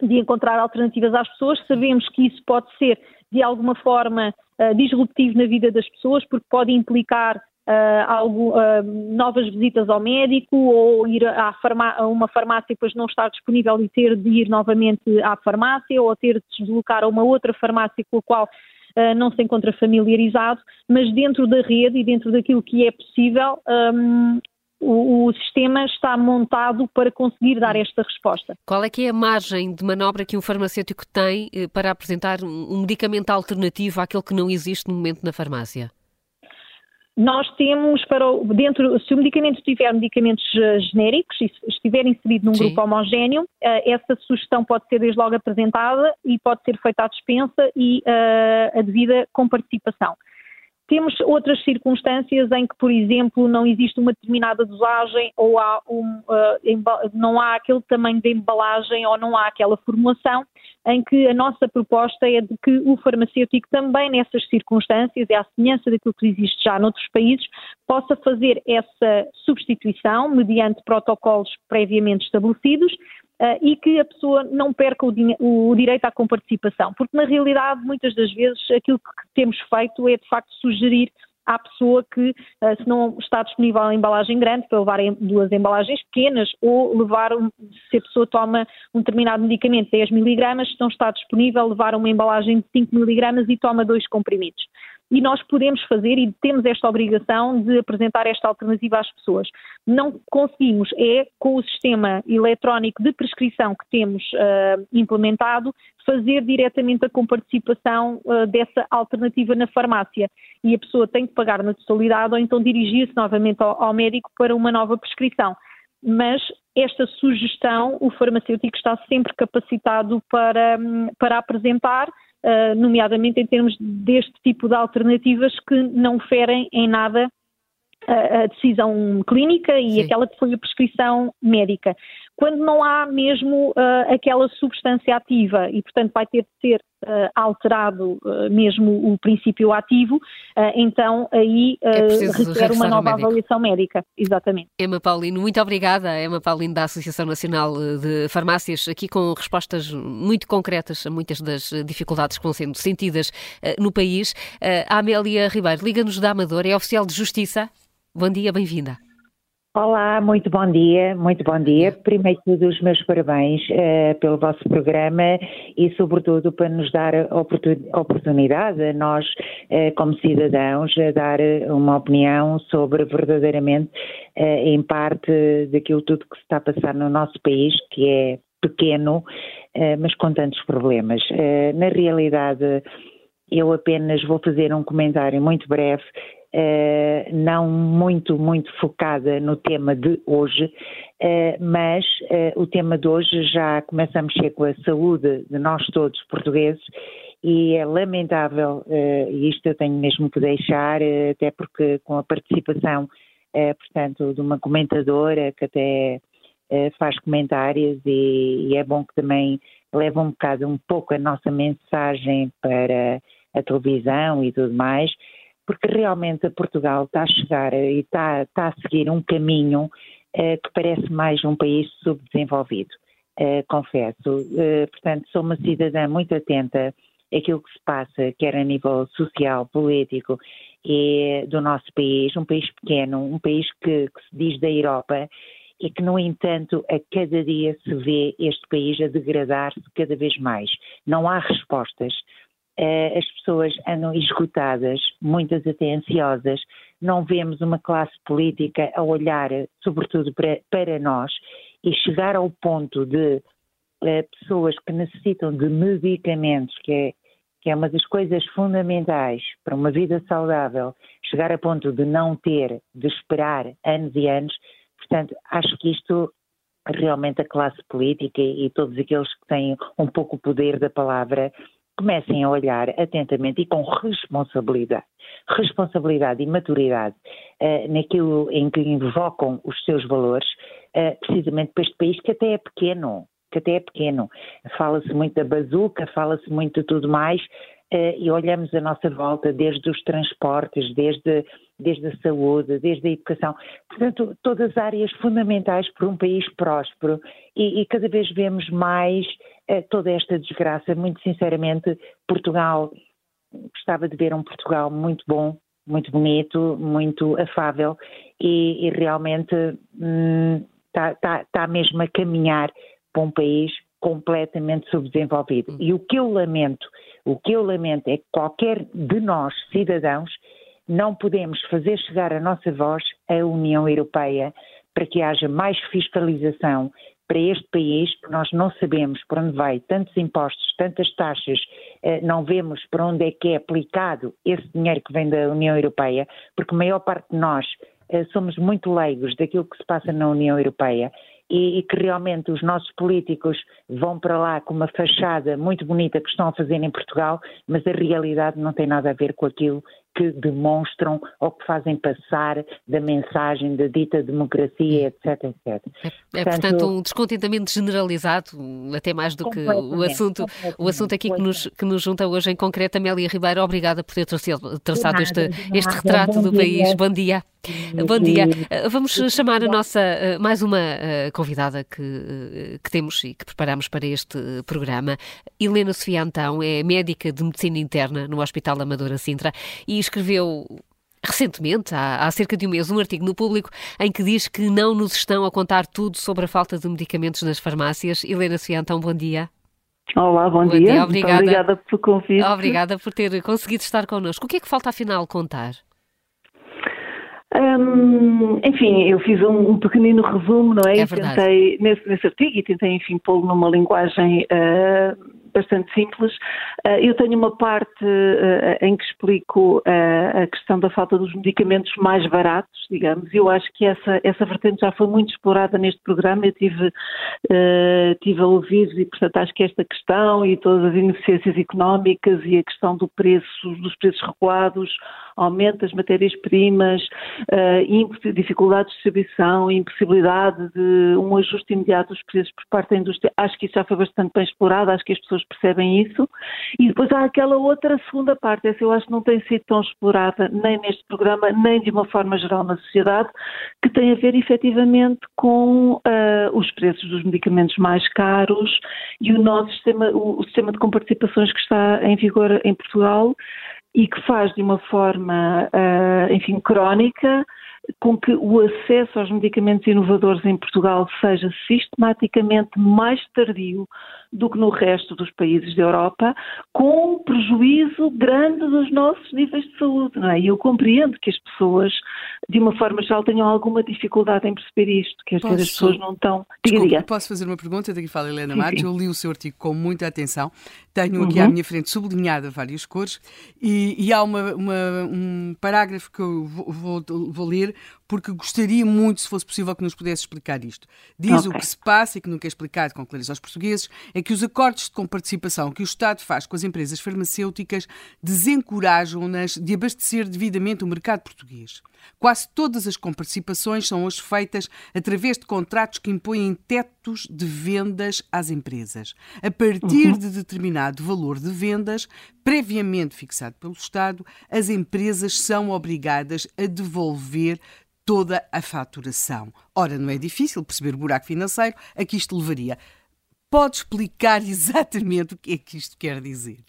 de encontrar alternativas às pessoas. Sabemos que isso pode ser, de alguma forma, disruptivo na vida das pessoas, porque pode implicar uh, algo, uh, novas visitas ao médico ou ir à farmá uma farmácia e depois não estar disponível e ter de ir novamente à farmácia ou ter de deslocar a uma outra farmácia com a qual Uh, não se encontra familiarizado, mas dentro da rede e dentro daquilo que é possível, um, o, o, sistema está montado para conseguir dar esta resposta. Qual é que é a margem de manobra que um farmacêutico tem eh, para apresentar um medicamento alternativo àquele que não existe no momento na farmácia? Nós temos para o, dentro, se o medicamento tiver medicamentos uh, genéricos e estiver inserido num Sim. grupo homogéneo, uh, essa sugestão pode ser desde logo apresentada e pode ser feita à dispensa e uh, a devida com participação. Temos outras circunstâncias em que, por exemplo, não existe uma determinada dosagem ou há um, uh, não há aquele tamanho de embalagem ou não há aquela formulação, em que a nossa proposta é de que o farmacêutico também nessas circunstâncias, é a semelhança daquilo que existe já noutros países, possa fazer essa substituição mediante protocolos previamente estabelecidos uh, e que a pessoa não perca o, o, direito à comparticipação. Porque, na realidade, muitas das vezes aquilo que temos feito é, de facto, sugerir à pessoa que, uh, se não está disponível a embalagem grande, para levar duas embalagens pequenas ou levar, se a pessoa toma um determinado medicamento, 10 miligramas, se não está disponível, levar uma embalagem de 5 miligramas e toma dois comprimidos e nós podemos fazer e temos esta obrigação de apresentar esta alternativa às pessoas. Não conseguimos, é com o sistema eletrónico de prescrição que temos uh, implementado, fazer diretamente a comparticipação uh, dessa alternativa na farmácia. E a pessoa tem que pagar na totalidade ou então dirigir-se novamente ao, ao médico para uma nova prescrição mas esta sugestão o farmacêutico está sempre capacitado para, hum, para apresentar uh, nomeadamente em termos deste tipo de alternativas que não ferem em nada a decisão clínica e Sim. aquela que foi a prescrição médica. Quando não há mesmo uh, aquela substância ativa e, portanto, vai ter de ser uh, alterado uh, mesmo o princípio ativo, então aí é requer uma nova avaliação médica. Exatamente. Emma Paulino, muito obrigada. Emma Paulino da Associação Nacional de Farmácias, aqui com respostas muito concretas a muitas das dificuldades que vão sendo sentidas no país. A Amélia Ribeiro, Liga-nos da Amadora, é oficial de Justiça? Bom dia, bem-vinda. Olá, muito bom dia, muito bom dia. Primeiro de tudo, os meus parabéns uh, pelo vosso programa e, sobretudo, para nos dar a oportunidade, a nós, uh, como cidadãos, a dar uma opinião sobre verdadeiramente, uh, em parte, daquilo tudo que se está a passar no nosso país, que é pequeno, mas com tantos problemas. Na realidade, eu apenas vou fazer um comentário muito breve, não muito, muito focada no tema de hoje, mas o tema de hoje já começa a mexer com a saúde de nós todos portugueses e é lamentável, e isto eu tenho mesmo que deixar, até porque com a participação portanto, de uma comentadora que até faz comentários e, e, é bom que também leva um bocado, um pouco a nossa mensagem para a televisão e tudo mais, porque realmente Portugal está a chegar e está, está a seguir um caminho é, que parece mais um país subdesenvolvido, é, confesso. É, portanto, sou uma cidadã muito atenta àquilo que se passa, quer a nível social, político é do nosso país, um país pequeno, um país que, que, se diz da Europa e que, no entanto, a cada dia se vê este país a degradar-se cada vez mais. Não há respostas. Uh, as pessoas andam esgotadas, muitas até ansiosas. Não vemos uma classe política a olhar, sobretudo para, para nós, e chegar ao ponto de uh, pessoas que necessitam de medicamentos, que é que é uma das coisas fundamentais para uma vida saudável, chegar a ponto de não ter, de esperar anos e anos. Portanto, acho que isto realmente a classe política e todos aqueles que têm um pouco o poder da palavra comecem a olhar atentamente e com responsabilidade, responsabilidade e maturidade uh, naquilo em que invocam os seus valores, uh, precisamente para este país que até é pequeno, que até é pequeno. Fala-se muito da bazuca, fala-se muito de tudo mais, e olhamos a nossa volta desde os transportes, desde, desde a saúde, desde a educação. Portanto, todas as áreas fundamentais para um país próspero e, e cada vez vemos mais uh, toda esta desgraça. Muito sinceramente, Portugal, gostava de ver um Portugal muito bom, muito bonito, muito afável e, e realmente está hum, tá, tá, tá mesmo a caminhar para um país completamente subdesenvolvido. Hum. E o que eu lamento, o que eu lamento é que qualquer de nós, cidadãos, não podemos fazer chegar a nossa voz à União Europeia para que haja mais fiscalização para este país, que nós não sabemos para onde vai tantos impostos, tantas taxas, eh, não vemos para onde é que é aplicado esse dinheiro que vem da União Europeia, porque a maior parte de nós eh, somos muito leigos daquilo que se passa na União Europeia e, e, que realmente os nossos políticos vão para lá com uma fachada muito bonita que estão a fazer em Portugal, mas a realidade não tem nada a ver com aquilo que demonstram ou que fazem passar da mensagem da dita democracia, etc, etc. É, é portanto, portanto, um descontentamento generalizado, até mais do que o assunto, o assunto aqui que nos, que nos junta hoje em concreto. Amélia Ribeiro, obrigada por ter traçado este, este retrato do país. Bom dia. Bom dia. Eh, vamos chamar a nossa eh, mais uma eh, convidada que, que temos e que preparamos para este programa. Helena Sofia Antão é médica de medicina interna no Hospital Amadora Sintra e escreveu recentemente, há, há, cerca de um mês, um artigo no público em que diz que não nos estão a contar tudo sobre a falta de medicamentos nas farmácias. Helena Sofia Antão, bom dia. Olá, bom, bom dia. dia. Obrigada. obrigada pelo convite. Obrigada por ter conseguido estar connosco. O que é que falta afinal contar? Hum, enfim, eu fiz um, um, pequenino resumo, não é? é tentei, nesse, nesse artigo, e tentei, enfim, pô-lo numa linguagem uh, bastante simples. Uh, eu tenho uma parte uh, em que explico a questão da falta dos medicamentos mais baratos, digamos, e eu acho que essa, essa vertente já foi muito explorada neste programa. Eu tive, tive a ouvir, e, portanto, acho que esta questão e todas as ineficiências económicas e a questão do preço, dos preços regulados, aumento das matérias-primas, dificuldade de distribuição, impossibilidade de um ajuste imediato dos preços por parte da indústria. Acho que isso já foi bastante bem explorado, acho que as pessoas percebem isso. E depois há aquela outra segunda parte, essa eu acho que não tem sido tão explorada nem neste programa, nem de uma forma geral na sociedade, que tem a ver efetivamente com uh, os preços dos medicamentos mais caros e o nosso sistema, o, o sistema de comparticipações que está em vigor em Portugal e que faz de uma forma, uh, enfim, crónica, com que o acesso aos medicamentos inovadores em Portugal seja sistematicamente mais tardio do que no resto dos países da Europa, com um prejuízo grande dos nossos níveis de saúde, não é? E eu compreendo que as pessoas de uma forma geral, tenham alguma dificuldade em perceber isto, que às vezes as pessoas não estão. Diga. Posso fazer uma pergunta? Daqui fala Helena Matos. Eu li o seu artigo com muita atenção. Tenho aqui uhum. à minha frente sublinhada várias cores e, e há uma, uma, um parágrafo que eu vou, vou, vou, ler porque gostaria muito, se fosse possível, que nos pudesse explicar isto. Diz okay. o que se passa e que nunca é explicado com clareza aos portugueses é que os acordos de comparticipação que o Estado faz com as empresas farmacêuticas desencorajam-nas de abastecer devidamente o mercado português. Quase todas as comparticipações são hoje feitas através de contratos que impõem tetos de vendas às empresas. A partir uhum. de determinado valor de vendas, previamente fixado pelo Estado, as empresas são obrigadas a devolver toda a faturação. Ora, não é difícil perceber o buraco financeiro a que isto levaria. Pode explicar [LAUGHS] exatamente o que é que isto quer dizer?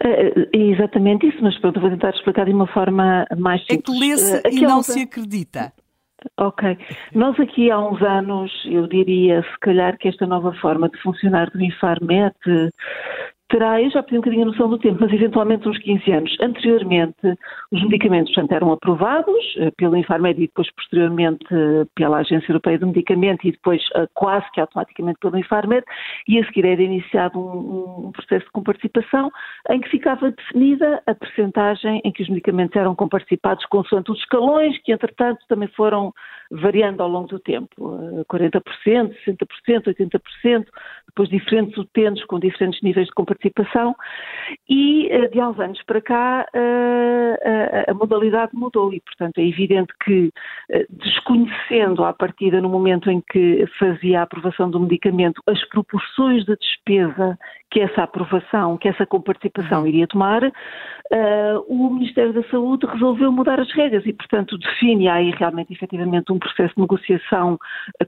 É exatamente isso, mas pronto, vou tentar explicar de uma forma mais simples. É que lê-se uh, e não se acredita. Ok. Nós aqui há uns anos, eu diria, se calhar que esta nova forma de funcionar do Infarmet terá, eu já perdi um bocadinho a noção do tempo, mas eventualmente uns 15 anos. Anteriormente, os medicamentos portanto, eram aprovados uh, pelo Infarmed e depois posteriormente uh, pela Agência Europeia do Medicamento e depois uh, quase que automaticamente pelo Infarmed e a seguir era iniciado um, um, processo de comparticipação em que ficava definida a percentagem em que os medicamentos eram comparticipados consoante os escalões que entretanto também foram variando ao longo do tempo, 40%, 60%, 80%, depois diferentes utentes com diferentes níveis de comparticipação participação e eh, de há uns anos para cá eh, a, a modalidade mudou e, portanto, é evidente que, eh, desconhecendo à partida no momento em que fazia a aprovação do medicamento as proporções de despesa que essa aprovação, que essa comparticipação iria tomar, uh, o Ministério da Saúde resolveu mudar as regras e, portanto, define aí realmente, efetivamente, um processo de negociação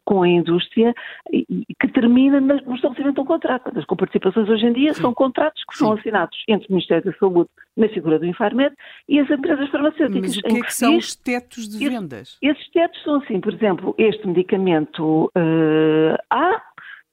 com a indústria que termina no de um contrato. As comparticipações hoje em dia Sim. são contratos que Sim. são assinados entre o Ministério da Saúde, na figura do Infarmed, e as empresas farmacêuticas. Mas o que é que são os tetos de vendas? Esses tetos são assim, por exemplo, este medicamento uh, A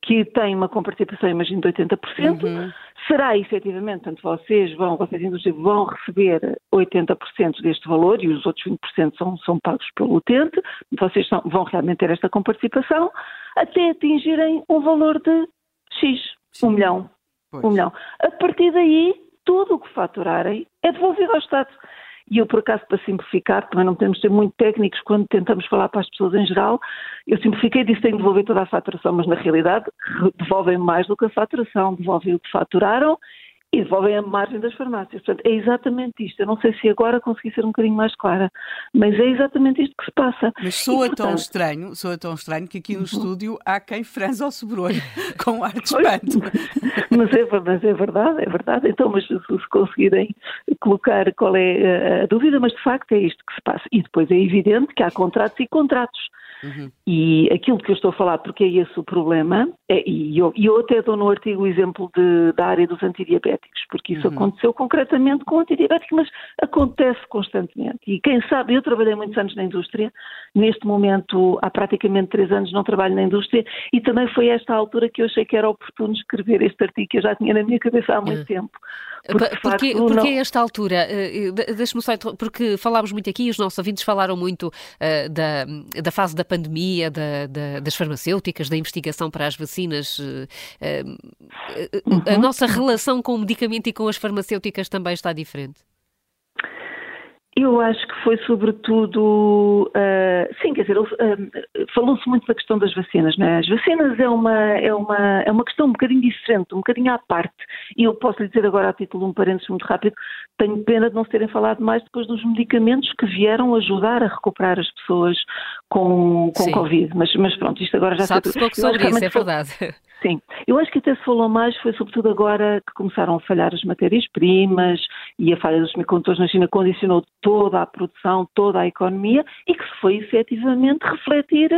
que tem uma comparticipação, imagino, de 80%, uhum. será efetivamente, portanto, vocês vão, vocês indústria vão receber 80% deste valor e os outros 20% são, são pagos pelo utente, vocês são, vão realmente ter esta comparticipação até atingirem um valor de X, Sim. um milhão. Pois. Um milhão. A partir daí, tudo o que faturarem é devolvido ao Estado. E eu, por acaso, para simplificar, também não podemos ser muito técnicos quando tentamos falar para as pessoas em geral, eu simplifiquei e disse que têm de devolver toda a faturação, mas na realidade devolvem mais do que a faturação, devolvem o que faturaram e devolvem a margem das farmácias. Portanto, é exatamente isto. Eu não sei se agora consegui ser um bocadinho mais clara, mas é exatamente isto que se passa. Mas soa e, portanto... tão estranho, soa tão estranho que aqui no uhum. estúdio há quem franza o sobrolho [LAUGHS] com ar de espanto. mas, é, mas é verdade, é verdade. Então, mas se, se conseguirem colocar qual é a dúvida, mas de facto é isto que se passa. E depois é evidente que há contratos e contratos. Uhum. E aquilo que eu estou a falar, porque é esse o problema, é, e, eu, eu até dou no artigo o exemplo de, da área dos antidiabéticos, porque isso uhum. aconteceu concretamente com antidiabéticos, mas acontece constantemente. E quem sabe, eu trabalhei muitos anos na indústria, neste momento, há praticamente três anos, não trabalho na indústria, e também foi esta altura que eu achei que era oportuno escrever este artigo que eu já tinha na minha cabeça há muito uhum. tempo. Porque, porque, porque não... esta altura? Eh, eh, deixe-me só, porque falámos muito aqui, os nossos ouvintes falaram muito uh, da, da fase da pandemia, da, da, das farmacêuticas, da investigação para as vacinas. Uh, uh, a nossa relação com o medicamento e com as farmacêuticas também está diferente? Eu acho que foi sobretudo, uh, sim, quer dizer, uh, falou-se muito da questão das vacinas, não é? As vacinas é uma, é, uma, é uma questão um bocadinho diferente, um bocadinho à parte. E eu posso lhe dizer agora, a título de um parênteses muito rápido, tenho pena de não se terem falado mais depois dos medicamentos que vieram ajudar a recuperar as pessoas com, com Covid. Mas, mas pronto, isto agora já Sabe-se pouco sobre isso, é verdade. Sim, eu acho que até se falou mais foi sobretudo agora que começaram a falhar as matérias-primas e a falha dos semicondutores na China condicionou toda a produção, toda a economia e que se foi efetivamente refletir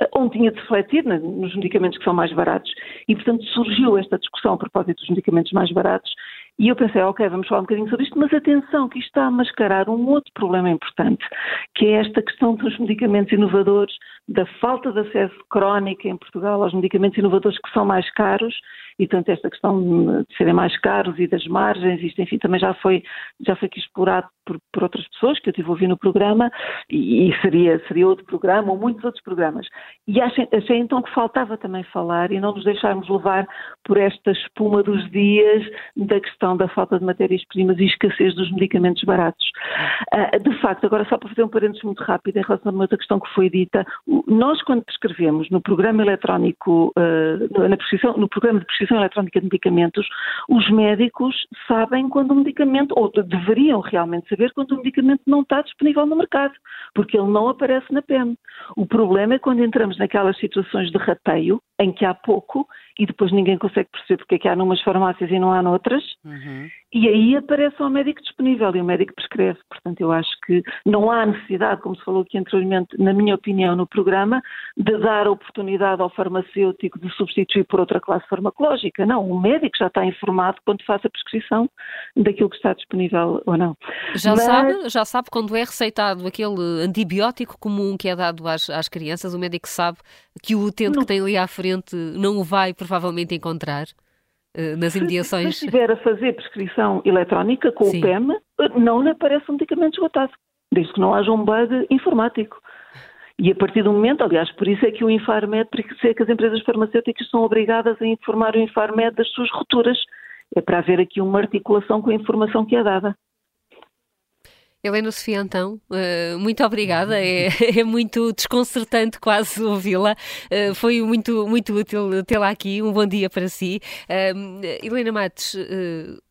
eh, onde tinha de refletir nos medicamentos que são mais baratos. E, portanto, surgiu esta discussão a propósito dos medicamentos mais baratos e eu pensei, ok, vamos falar um bocadinho sobre isto, mas atenção, que isto está a mascarar um outro problema importante, que é esta questão dos medicamentos inovadores, da falta de acesso crónico em Portugal aos medicamentos inovadores que são mais caros e tanto esta questão de serem mais caros e das margens, isto enfim também já foi, já foi aqui explorado por, por outras pessoas que eu tive a ouvir no programa e, e, seria, seria outro programa ou muitos outros programas. E achei, achei então que faltava também falar e não nos deixarmos levar por esta espuma dos dias da questão da falta de matérias-primas e escassez dos medicamentos baratos. Uh, de facto, agora só para fazer um parênteses muito rápido em relação a uma outra questão que foi dita, nós quando prescrevemos no programa eletrónico, uh, na prescrição, no programa de prescrição eletrónica de medicamentos, os médicos sabem quando o medicamento, ou deveriam realmente saber quando o medicamento não está disponível no mercado, porque ele não aparece na PEM. O problema é quando entramos naquelas situações de rateio, em que há pouco e depois ninguém consegue perceber porque é que há numas farmácias e não há noutras, uhum. e aí aparece o médico disponível e o médico prescreve. Portanto, eu acho que não há necessidade, como se falou aqui anteriormente, na minha opinião, no programa, de dar oportunidade ao farmacêutico de substituir por outra classe farmacológica. Não, o médico já está informado quando faz a prescrição daquilo que está disponível ou não. Já, Mas... sabe, já sabe quando é receitado aquele antibiótico comum que é dado às, às crianças, o médico sabe que o utente não. que tem ali à frente não o vai provavelmente encontrar uh, nas imediações. Se estiver a fazer prescrição eletrónica com Sim. o PEM, não lhe aparece um medicamento esgotado, desde que não haja um bug informático. E a partir do momento, aliás, por isso é que o Infarmed, por isso é que as empresas farmacêuticas são obrigadas a informar o Infarmed das suas rupturas. É para haver aqui uma articulação com a informação que é dada. Helena Sofia, então, uh, muito obrigada. É, [LAUGHS] é, muito desconcertante quase ouvi-la. Uh, foi muito, muito útil tê-la aqui. Um bom dia para si. Uh, Helena Matos,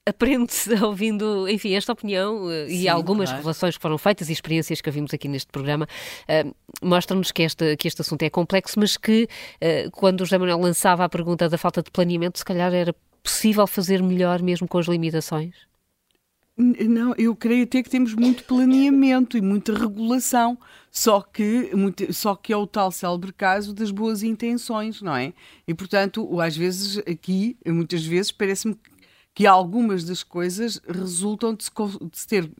aprende-se [LAUGHS] ouvindo, enfim, esta opinião Sim, e algumas claro. revelações que foram feitas e experiências que vimos aqui neste programa mostram-nos que este, que este assunto é complexo, mas que quando o José Manuel lançava a pergunta da falta de planeamento, se calhar era possível fazer melhor mesmo com as limitações? Não, eu creio até que temos muito planeamento e muita regulação, só que, muito, só que é o tal célebre caso das boas intenções, não é? E, portanto, às vezes aqui, muitas vezes, parece-me que algumas das coisas resultam de se, de se ter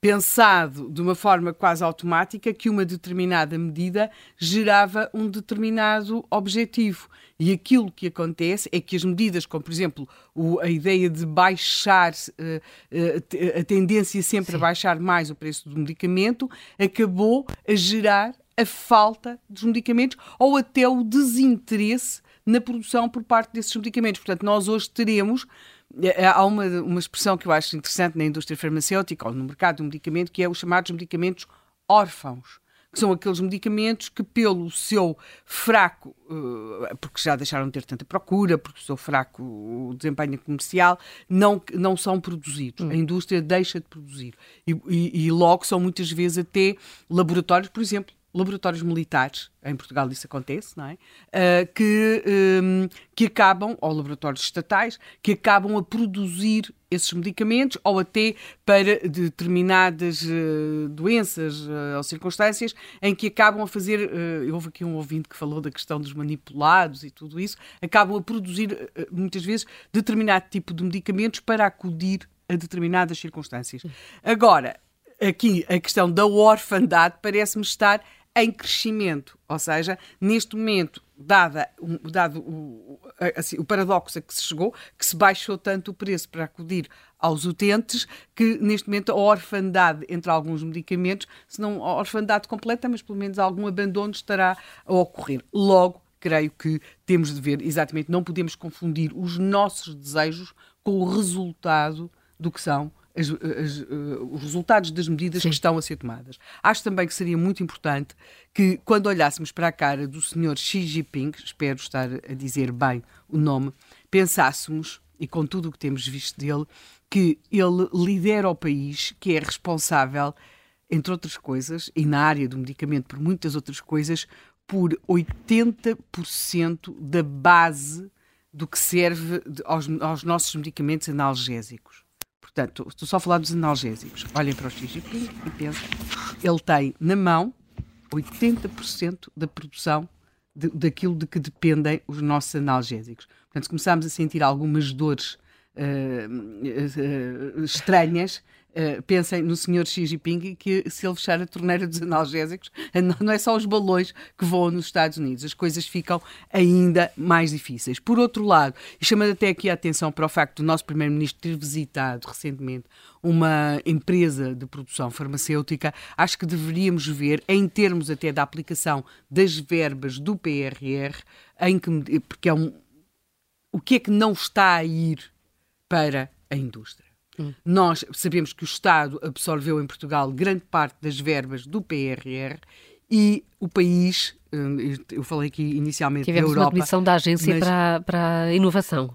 pensado de uma forma quase automática que uma determinada medida gerava um determinado objetivo. E aquilo que acontece é que as medidas, como por exemplo o, a ideia de baixar, uh, uh, a tendência sempre Sim. a baixar mais o preço do medicamento, acabou a gerar a falta dos medicamentos ou até o desinteresse na produção por parte desses medicamentos. Portanto, nós hoje teremos há uma, uma expressão que eu acho interessante na indústria farmacêutica ou no mercado do medicamento, que é os chamados medicamentos órfãos que são aqueles medicamentos que, pelo seu fraco, eh, porque já deixaram de ter tanta procura, porque o seu fraco desempenho comercial, não, não são produzidos. Hum. A indústria deixa de produzir. E, e, e, logo são muitas vezes até laboratórios, por exemplo, laboratórios militares, em Portugal isso acontece, não é? Uh, que, um, que acabam, ou laboratórios estatais, que acabam a produzir esses medicamentos ou até para determinadas uh, doenças uh, ou circunstâncias em que acabam a fazer, uh, houve aqui um ouvinte que falou da questão dos manipulados e tudo isso, acabam a produzir muitas vezes determinado tipo de medicamentos para acudir a determinadas circunstâncias. Agora, aqui a questão da orfandade parece-me estar em crescimento. Ou seja, neste momento, dada, dado o, assim, o paradoxo a que se chegou, que se baixou tanto o preço para acudir aos utentes, que neste momento a orfandade entre alguns medicamentos, se não a orfandade completa, mas pelo menos algum abandono estará a ocorrer. Logo, creio que temos de ver, exatamente, não podemos confundir os nossos desejos com o resultado do que são as, as, uh, os resultados das medidas Sim. que estão a ser tomadas. Acho também que seria muito importante que, quando olhássemos para a cara do senhor Xi Jinping, espero estar a dizer bem o nome, pensássemos, e com tudo o que temos visto dele, que ele lidera o país, que é responsável, entre outras coisas, e na área do medicamento por muitas outras coisas, por 80% da base do que serve aos, aos nossos medicamentos analgésicos. Portanto, estou só a falar dos analgésicos. Olhem para o Xi Jinping e pensem. Ele tem na mão 80% da produção de, daquilo de que dependem os nossos analgésicos. Portanto, se começarmos a sentir algumas dores uh, uh, estranhas, Uh, pensem no senhor Xi Jinping que se ele fechar a torneira dos analgésicos, [LAUGHS] não é só os balões que voam nos Estados Unidos, as coisas ficam ainda mais difíceis. Por outro lado, e chamando até aqui a atenção para o facto do nosso primeiro-ministro ter visitado recentemente uma empresa de produção farmacêutica, acho que deveríamos ver, em termos até da aplicação das verbas do PRR, em que, porque é um, o que é que não está a ir para a indústria. Hum. Nós sabemos que o Estado absorveu em Portugal grande parte das verbas do PRR e o país, hum, eu falei aqui inicialmente Tivemos da Europa... uma comissão da Agência mas, para, para a Inovação.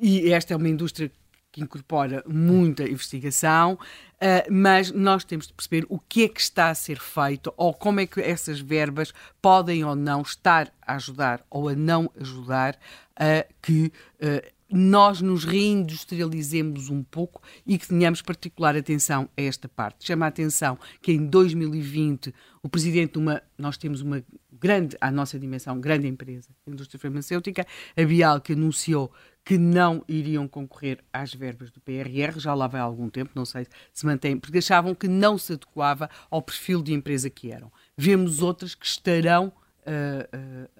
E esta é uma indústria que incorpora muita investigação, uh, mas nós temos de perceber o que é que está a ser feito ou como é que essas verbas podem ou não estar a ajudar ou a não ajudar a que uh, nós nos reindustrializemos um pouco e que tenhamos particular atenção a esta parte. Chama a atenção que em 2020 o presidente de uma, nós temos uma grande, à nossa dimensão, grande empresa, a indústria farmacêutica, a Bial, que anunciou que não iriam concorrer às verbas do PRR, já lá vai há algum tempo, não sei se mantém, porque achavam que não se adequava ao perfil de empresa que eram. Vemos outras que estarão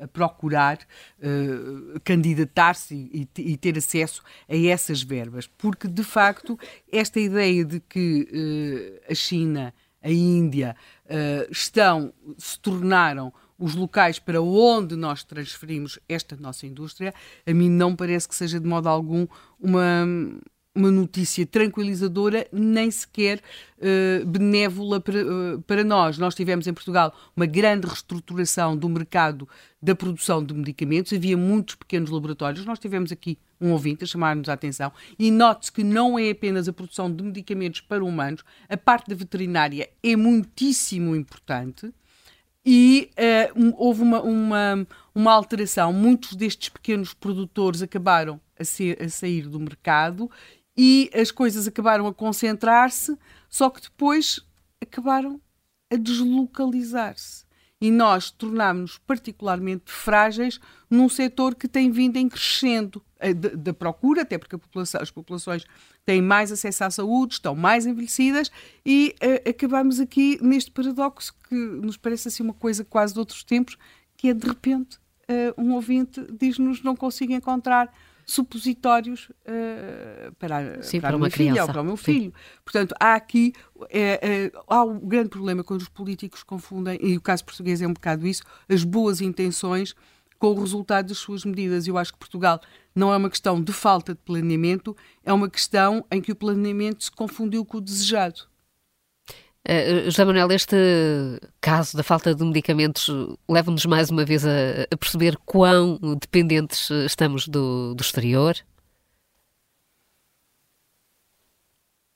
a, procurar candidatar-se e, e, ter acesso a essas verbas, porque de facto esta ideia de que uh, a China, a Índia uh, estão, se tornaram os locais para onde nós transferimos esta nossa indústria, a mim não parece que seja de modo algum uma uma notícia tranquilizadora, nem sequer uh, benévola para, uh, para nós. Nós tivemos em Portugal uma grande reestruturação do mercado da produção de medicamentos, havia muitos pequenos laboratórios. Nós tivemos aqui um ouvinte a chamar-nos a atenção e note-se que não é apenas a produção de medicamentos para humanos, a parte da veterinária é muitíssimo importante e uh, um, houve uma, uma, uma alteração. Muitos destes pequenos produtores acabaram a, ser, a sair do mercado e as coisas acabaram a concentrar-se, só que depois acabaram a deslocalizar-se. E nós tornámos-nos particularmente frágeis num setor que tem vindo em crescendo eh, da procura, até porque população, as populações têm mais acesso à saúde, estão mais envelhecidas e uh, acabamos aqui neste paradoxo que nos parece assim uma coisa quase de outros tempos, que é de repente uh, um ouvinte diz-nos não consigo encontrar supositórios uh, para, Sim, para, para, a minha filha criança. ou para o meu filho. Sim. Portanto, há aqui é, é, há um grande problema quando os políticos confundem, e o caso português é um bocado isso, as boas intenções com o resultado das suas medidas. Eu acho que Portugal não é uma questão de falta de planeamento, é uma questão em que o planeamento se confundiu com o desejado. Uh, José Manuel, este caso da falta de medicamentos leva-nos mais uma vez a, a, perceber quão dependentes estamos do, do exterior?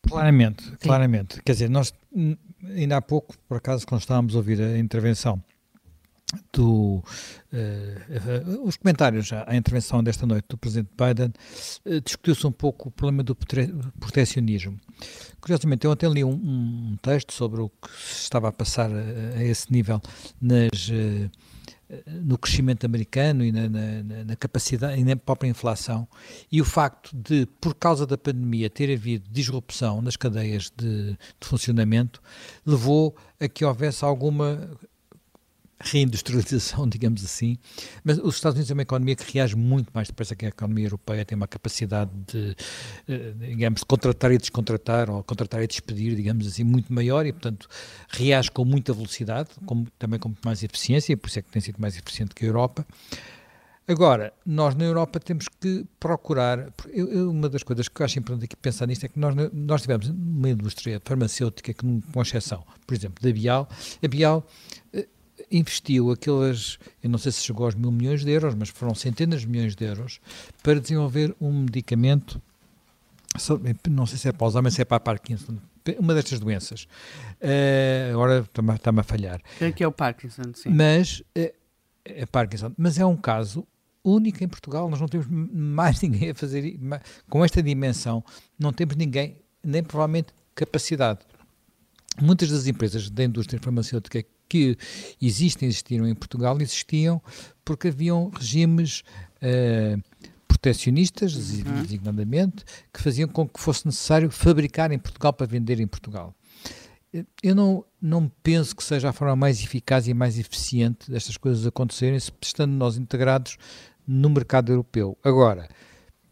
Claramente, Sim. claramente. Quer dizer, nós ainda há pouco, por acaso, quando estávamos a ouvir a intervenção do, uh, os comentários à intervenção desta noite do Presidente Biden, uh, discutiu-se um pouco o problema do protecionismo. Curiosamente, eu ontem li um, um, texto sobre o que se estava a passar a, a esse nível nas, uh, no crescimento americano e na, na, na, capacidade e na própria inflação e o facto de, por causa da pandemia, ter havido disrupção nas cadeias de, de funcionamento, levou a que houvesse alguma reindustrialização, [LAUGHS] digamos assim, mas os Estados Unidos é uma economia que reage muito mais depressa que a economia europeia, tem uma capacidade de, eh, digamos, de contratar e descontratar, ou contratar e despedir, digamos assim, muito maior e, portanto, reage com muita velocidade, com, também com muito mais eficiência, por isso é que tem sido mais eficiente que a Europa. Agora, nós na Europa temos que procurar. Eu, eu, uma das coisas que eu acho importante aqui pensar nisto é que nós, nós tivemos uma indústria farmacêutica que, com exceção, por exemplo, da Bial, a Bial eh, investiu aquelas, eu não sei se chegou aos mil milhões de euros, mas foram centenas de milhões de euros para desenvolver um medicamento, não sei se é para Alzheimer, se é para a Parkinson, uma destas doenças. Uh, agora está-me está a falhar. É que é o Parkinson, sim. Mas, uh, é Parkinson, mas é um caso único em Portugal, nós não temos mais [LAUGHS] ninguém a fazer, com esta dimensão, não temos ninguém, nem provavelmente capacidade. Muitas das empresas da indústria farmacêutica que existem, existiram em Portugal, existiam porque haviam regimes uh, protecionistas, uhum. designadamente, que faziam com que fosse necessário fabricar em Portugal para vender em Portugal. Eu não, não penso que seja a forma mais eficaz e mais eficiente destas coisas acontecerem, estando nós integrados no mercado europeu. Agora,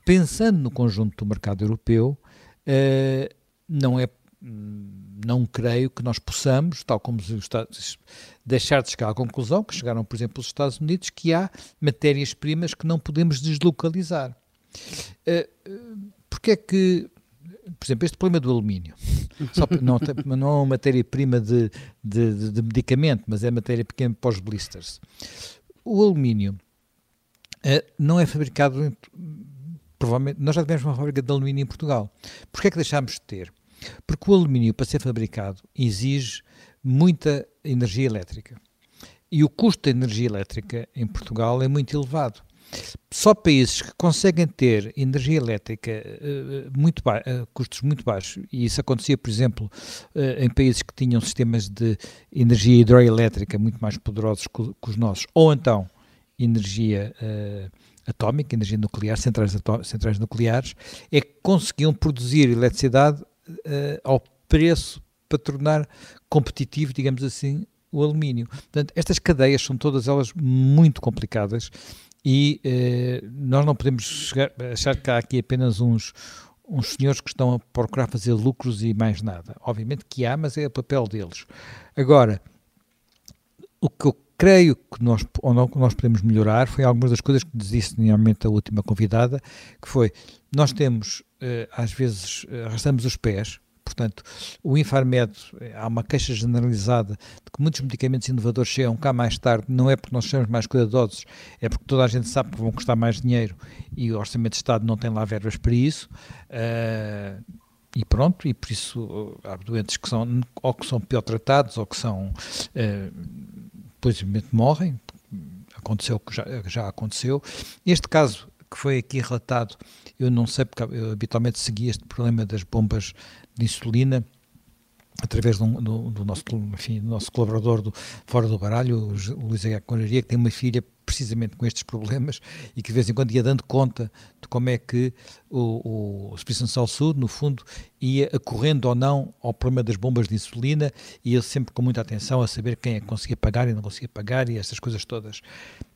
pensando no conjunto do mercado europeu, uh, não é não creio que nós possamos, tal como os Estados, deixar de chegar à conclusão, que chegaram, por exemplo, os Estados Unidos, que há matérias-primas que não podemos deslocalizar. Uh, porque é que, por exemplo, este problema do alumínio, [LAUGHS] só, não, não é uma matéria-prima de, de, de, medicamento, mas é matéria pequena para os blisters. O alumínio uh, não é fabricado, provavelmente, nós já tivemos uma fábrica de alumínio em Portugal. Porquê é que deixámos de ter? Porque o alumínio, para ser fabricado, exige muita energia elétrica. E o custo da energia elétrica em Portugal é muito elevado. Só países que conseguem ter energia elétrica uh, muito uh, custos muito baixos, e isso acontecia, por exemplo, uh, em países que tinham sistemas de energia hidroelétrica muito mais poderosos que, que os nossos, ou então energia atómica, energia nuclear, centrais, centrais nucleares, é que conseguiam produzir eletricidade uh, ao preço para tornar competitivo, digamos assim, o alumínio. Portanto, estas cadeias são todas elas muito complicadas e uh, nós não podemos chegar, achar que há aqui apenas uns, uns senhores que estão a procurar fazer lucros e mais nada. Obviamente que há, mas é o papel deles. Agora, o que eu creio que nós, ou não, que nós podemos melhorar foi algumas das coisas que disse normalmente a última convidada, que foi, nós temos, eh, às vezes, eh, arrastamos os pés, portanto, o Infarmed, eh, há uma queixa generalizada de que muitos medicamentos inovadores chegam cá mais tarde, não é porque nós sejamos mais cuidadosos, é porque toda a gente sabe que vão custar mais dinheiro e o Orçamento de Estado não tem lá verbas para isso, e pronto, e por isso há doentes que são, ou que são pior tratados, ou que são... Uh, morrem, aconteceu que já, já aconteceu. Este caso que foi aqui relatado, eu não sei porque eu habitualmente segui este problema das bombas de insulina através do, do, do, nosso, enfim, do nosso colaborador do Fora do Baralho, o Luís H. Conaria, que tem uma filha precisamente com estes problemas e que de vez em quando ia dando conta de como é que o, o Serviço Nacional Sul, no fundo, ia acorrendo ou não ao problema das bombas de insulina e ele sempre com muita atenção a saber quem é que conseguia pagar e não conseguia pagar e essas coisas todas.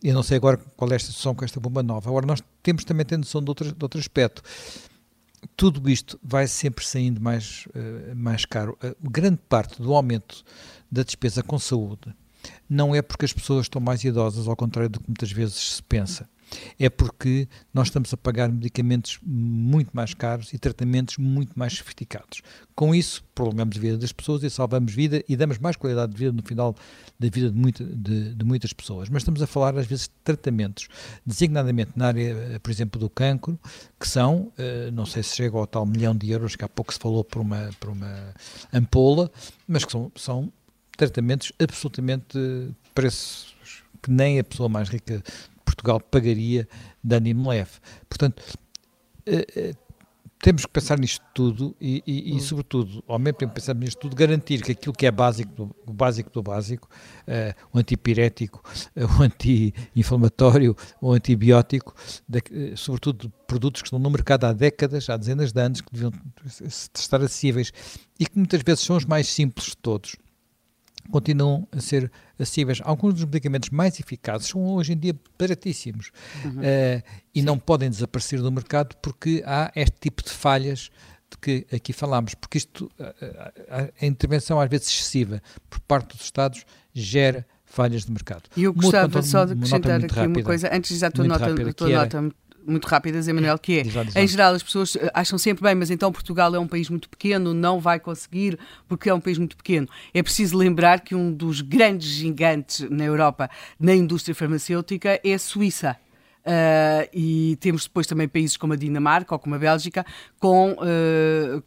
Eu não sei agora qual é a situação com esta bomba nova. Agora, nós temos também ter noção de outro, de outro aspecto tudo isto vai sempre saindo mais, uh, mais caro. Uh, grande parte do aumento da despesa com saúde não é porque as pessoas estão mais idosas, ao contrário do que muitas vezes se pensa. É porque nós estamos a pagar medicamentos muito mais caros e tratamentos muito mais sofisticados. Com isso, prolongamos a vida das pessoas e salvamos vida e damos mais qualidade de vida no final da vida de, muita, de, de muitas pessoas. Mas estamos a falar, às vezes, de tratamentos, designadamente na área, por exemplo, do cancro, que são, eh, não sei se chega ao tal milhão de euros que há pouco se falou por uma, por uma ampola, mas que são, são tratamentos absolutamente preços que nem a pessoa mais rica de Portugal pagaria de ânimo leve. Portanto, eh, eh, temos que pensar nisto tudo e, e, e, sobretudo, ao mesmo tempo pensar nisto tudo, garantir que aquilo que é básico do, o básico do básico, uh, o antipirético, uh, o anti-inflamatório, o antibiótico, de, uh, sobretudo produtos que estão no mercado há décadas, há dezenas de anos, que deviam estar acessíveis e que muitas vezes são os mais simples de todos continuam a ser acessíveis. Alguns dos medicamentos mais eficazes são hoje em dia baratíssimos uhum. uh, e não podem desaparecer do mercado porque há este tipo de falhas de que aqui falámos, porque isto, a, a, a intervenção às vezes excessiva por parte dos Estados gera falhas de mercado. E eu gostava só de acrescentar aqui rápida, uma coisa, antes de já a tua nota, rápida, tua nota muito rápidas, Emanuel, que é, em geral, as pessoas eh, acham sempre bem, mas então Portugal é um país muito pequeno, não vai conseguir, porque é um país muito pequeno. É preciso lembrar que um dos grandes gigantes na Europa na indústria farmacêutica é a Suíça. Uh, e temos depois também países como a Dinamarca ou como a Bélgica com, uh,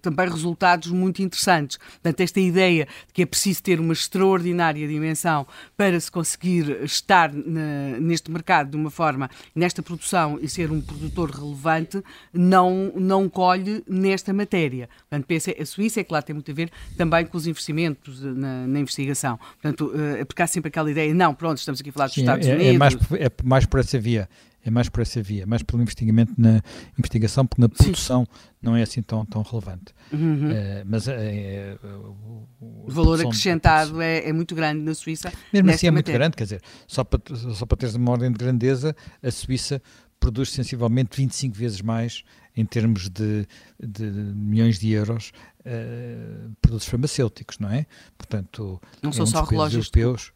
também resultados muito interessantes. Portanto, esta ideia de que é preciso ter uma extraordinária dimensão para se conseguir estar na, neste mercado de uma forma, nesta produção e ser um produtor relevante, não, não colhe nesta matéria. Portanto, pensa, a Suíça é que lá tem muito a ver também com os investimentos na, na investigação. Portanto, porque há sempre aquela ideia, não, pronto, estamos aqui a falar dos Sim, Estados é, Unidos. É mais, é mais por essa via é mais por essa via, mais pelo investimento na investigação, porque na produção Sim. não é assim tão, tão relevante. Uhum. Uh, mas é, o valor acrescentado é, é, muito grande na Suíça. Mesmo assim é matéria. muito grande, quer dizer, só para, só para teres uma ordem de grandeza, a Suíça produz sensivelmente 25 vezes mais em termos de, de milhões de euros uh, produtos farmacêuticos, não é? Portanto, não é são um só relógios europeus,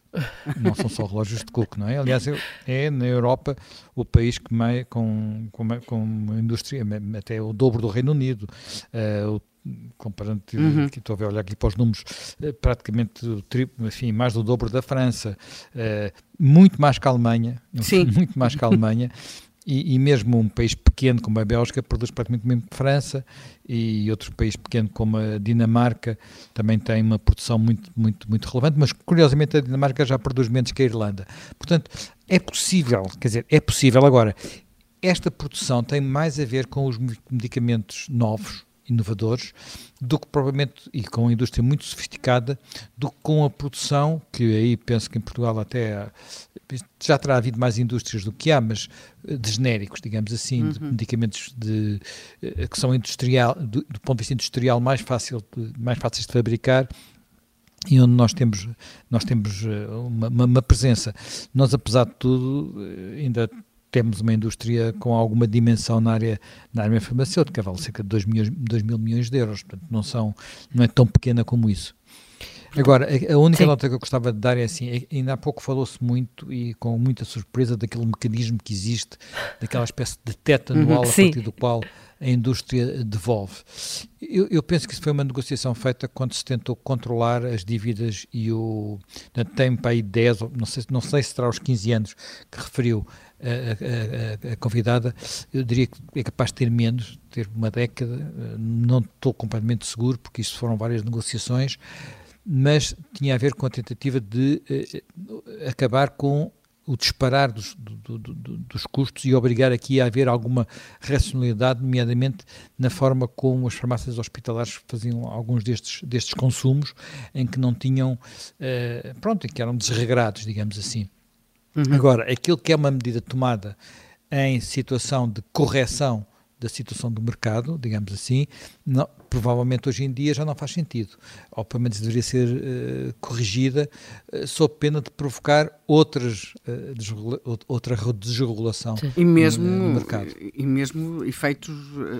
não são só relógios de Cook, não é? Aliás, é na Europa o país que mais, com, com, com uma indústria até o dobro do Reino Unido, uh, o comparando, uhum. estou a olhar aqui para os números, eh, praticamente enfim, mais do dobro da França, muito mais que a Alemanha, Sim. [LAUGHS] muito mais que a Alemanha, e, e, mesmo um país pequeno como a Bélgica produz praticamente mesmo que França e outro país pequeno como a Dinamarca também tem uma produção muito, muito, muito relevante, mas curiosamente a Dinamarca já produz menos que a Irlanda. Portanto, é possível, quer dizer, é possível. Agora, esta produção tem mais a ver com os medicamentos novos, inovadores do que provavelmente, e com uma indústria muito sofisticada, do que com a produção, que aí penso que em Portugal até já terá havido mais indústrias do que há, mas eh, de genéricos, digamos assim, uhum. de medicamentos de, eh, que são industrial, do, do, ponto de vista industrial mais, fácil, mais fáceis de fabricar e onde nós temos, nós temos eh, uma, uma, uma presença. Nós, apesar de tudo, ainda temos uma indústria com alguma dimensão na área, na área farmacêutica, vale cerca de 2, milhões, 2 mil milhões de euros, portanto não, são, não é tão pequena como isso. Agora, a única Sim. nota que eu gostava de dar é assim, é, ainda há pouco falou-se muito e com muita surpresa daquele mecanismo que existe, daquela espécie de teto anual uhum, a partir do qual a indústria devolve. Eu, eu, penso que isso foi uma negociação feita quando se tentou controlar as dívidas e o. Tem para aí 10, não sei, não sei se será os 15 anos que referiu a, a, convidada, eu diria que é capaz de ter menos, ter uma década, não estou completamente seguro, porque isso foram várias negociações, mas tinha a ver com a tentativa de uh, acabar com o disparar dos, do, do, dos custos e obrigar aqui a haver alguma racionalidade, nomeadamente na forma como as farmácias hospitalares faziam alguns destes, destes consumos, em que não tinham, uh, pronto, em que eram desregrados, digamos assim. Uhum. Agora, aquilo que é uma medida tomada em situação de correção da situação do mercado, digamos assim, não, provavelmente hoje em dia já não faz sentido, ou pelo menos deveria ser uh, corrigida uh, sob pena de provocar outras, uh, desregula outra desregulação e mesmo, no, no, mercado. E mesmo efeitos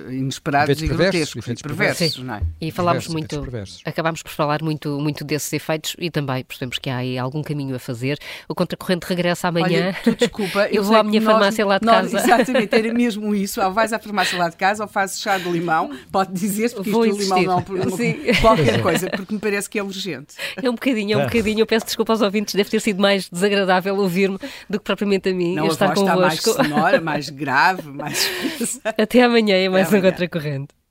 inesperados efeitos e perversos, grotescos efeitos e perversos, perversos não é? E falámos muito, acabámos por falar muito, muito desses efeitos e também percebemos que há aí algum caminho a fazer. O Contracorrente regressa amanhã. Olha, tu, desculpa, [LAUGHS] eu, eu vou à minha farmácia lá de nós, casa. Exatamente, era mesmo isso. Ou vais à farmácia lá de casa ou fazes chá de limão, pode dizer, porque vou isto do limão não é qualquer [LAUGHS] coisa, porque me parece que é urgente. É um bocadinho, é um bocadinho. Eu peço desculpa aos ouvintes, deve ter sido mais desagradável ouvir-me do que propriamente a mim. Não, estar a voz está mais sonora, mais [LAUGHS] grave, mais. Até amanhã é mais Até um Contracorrente.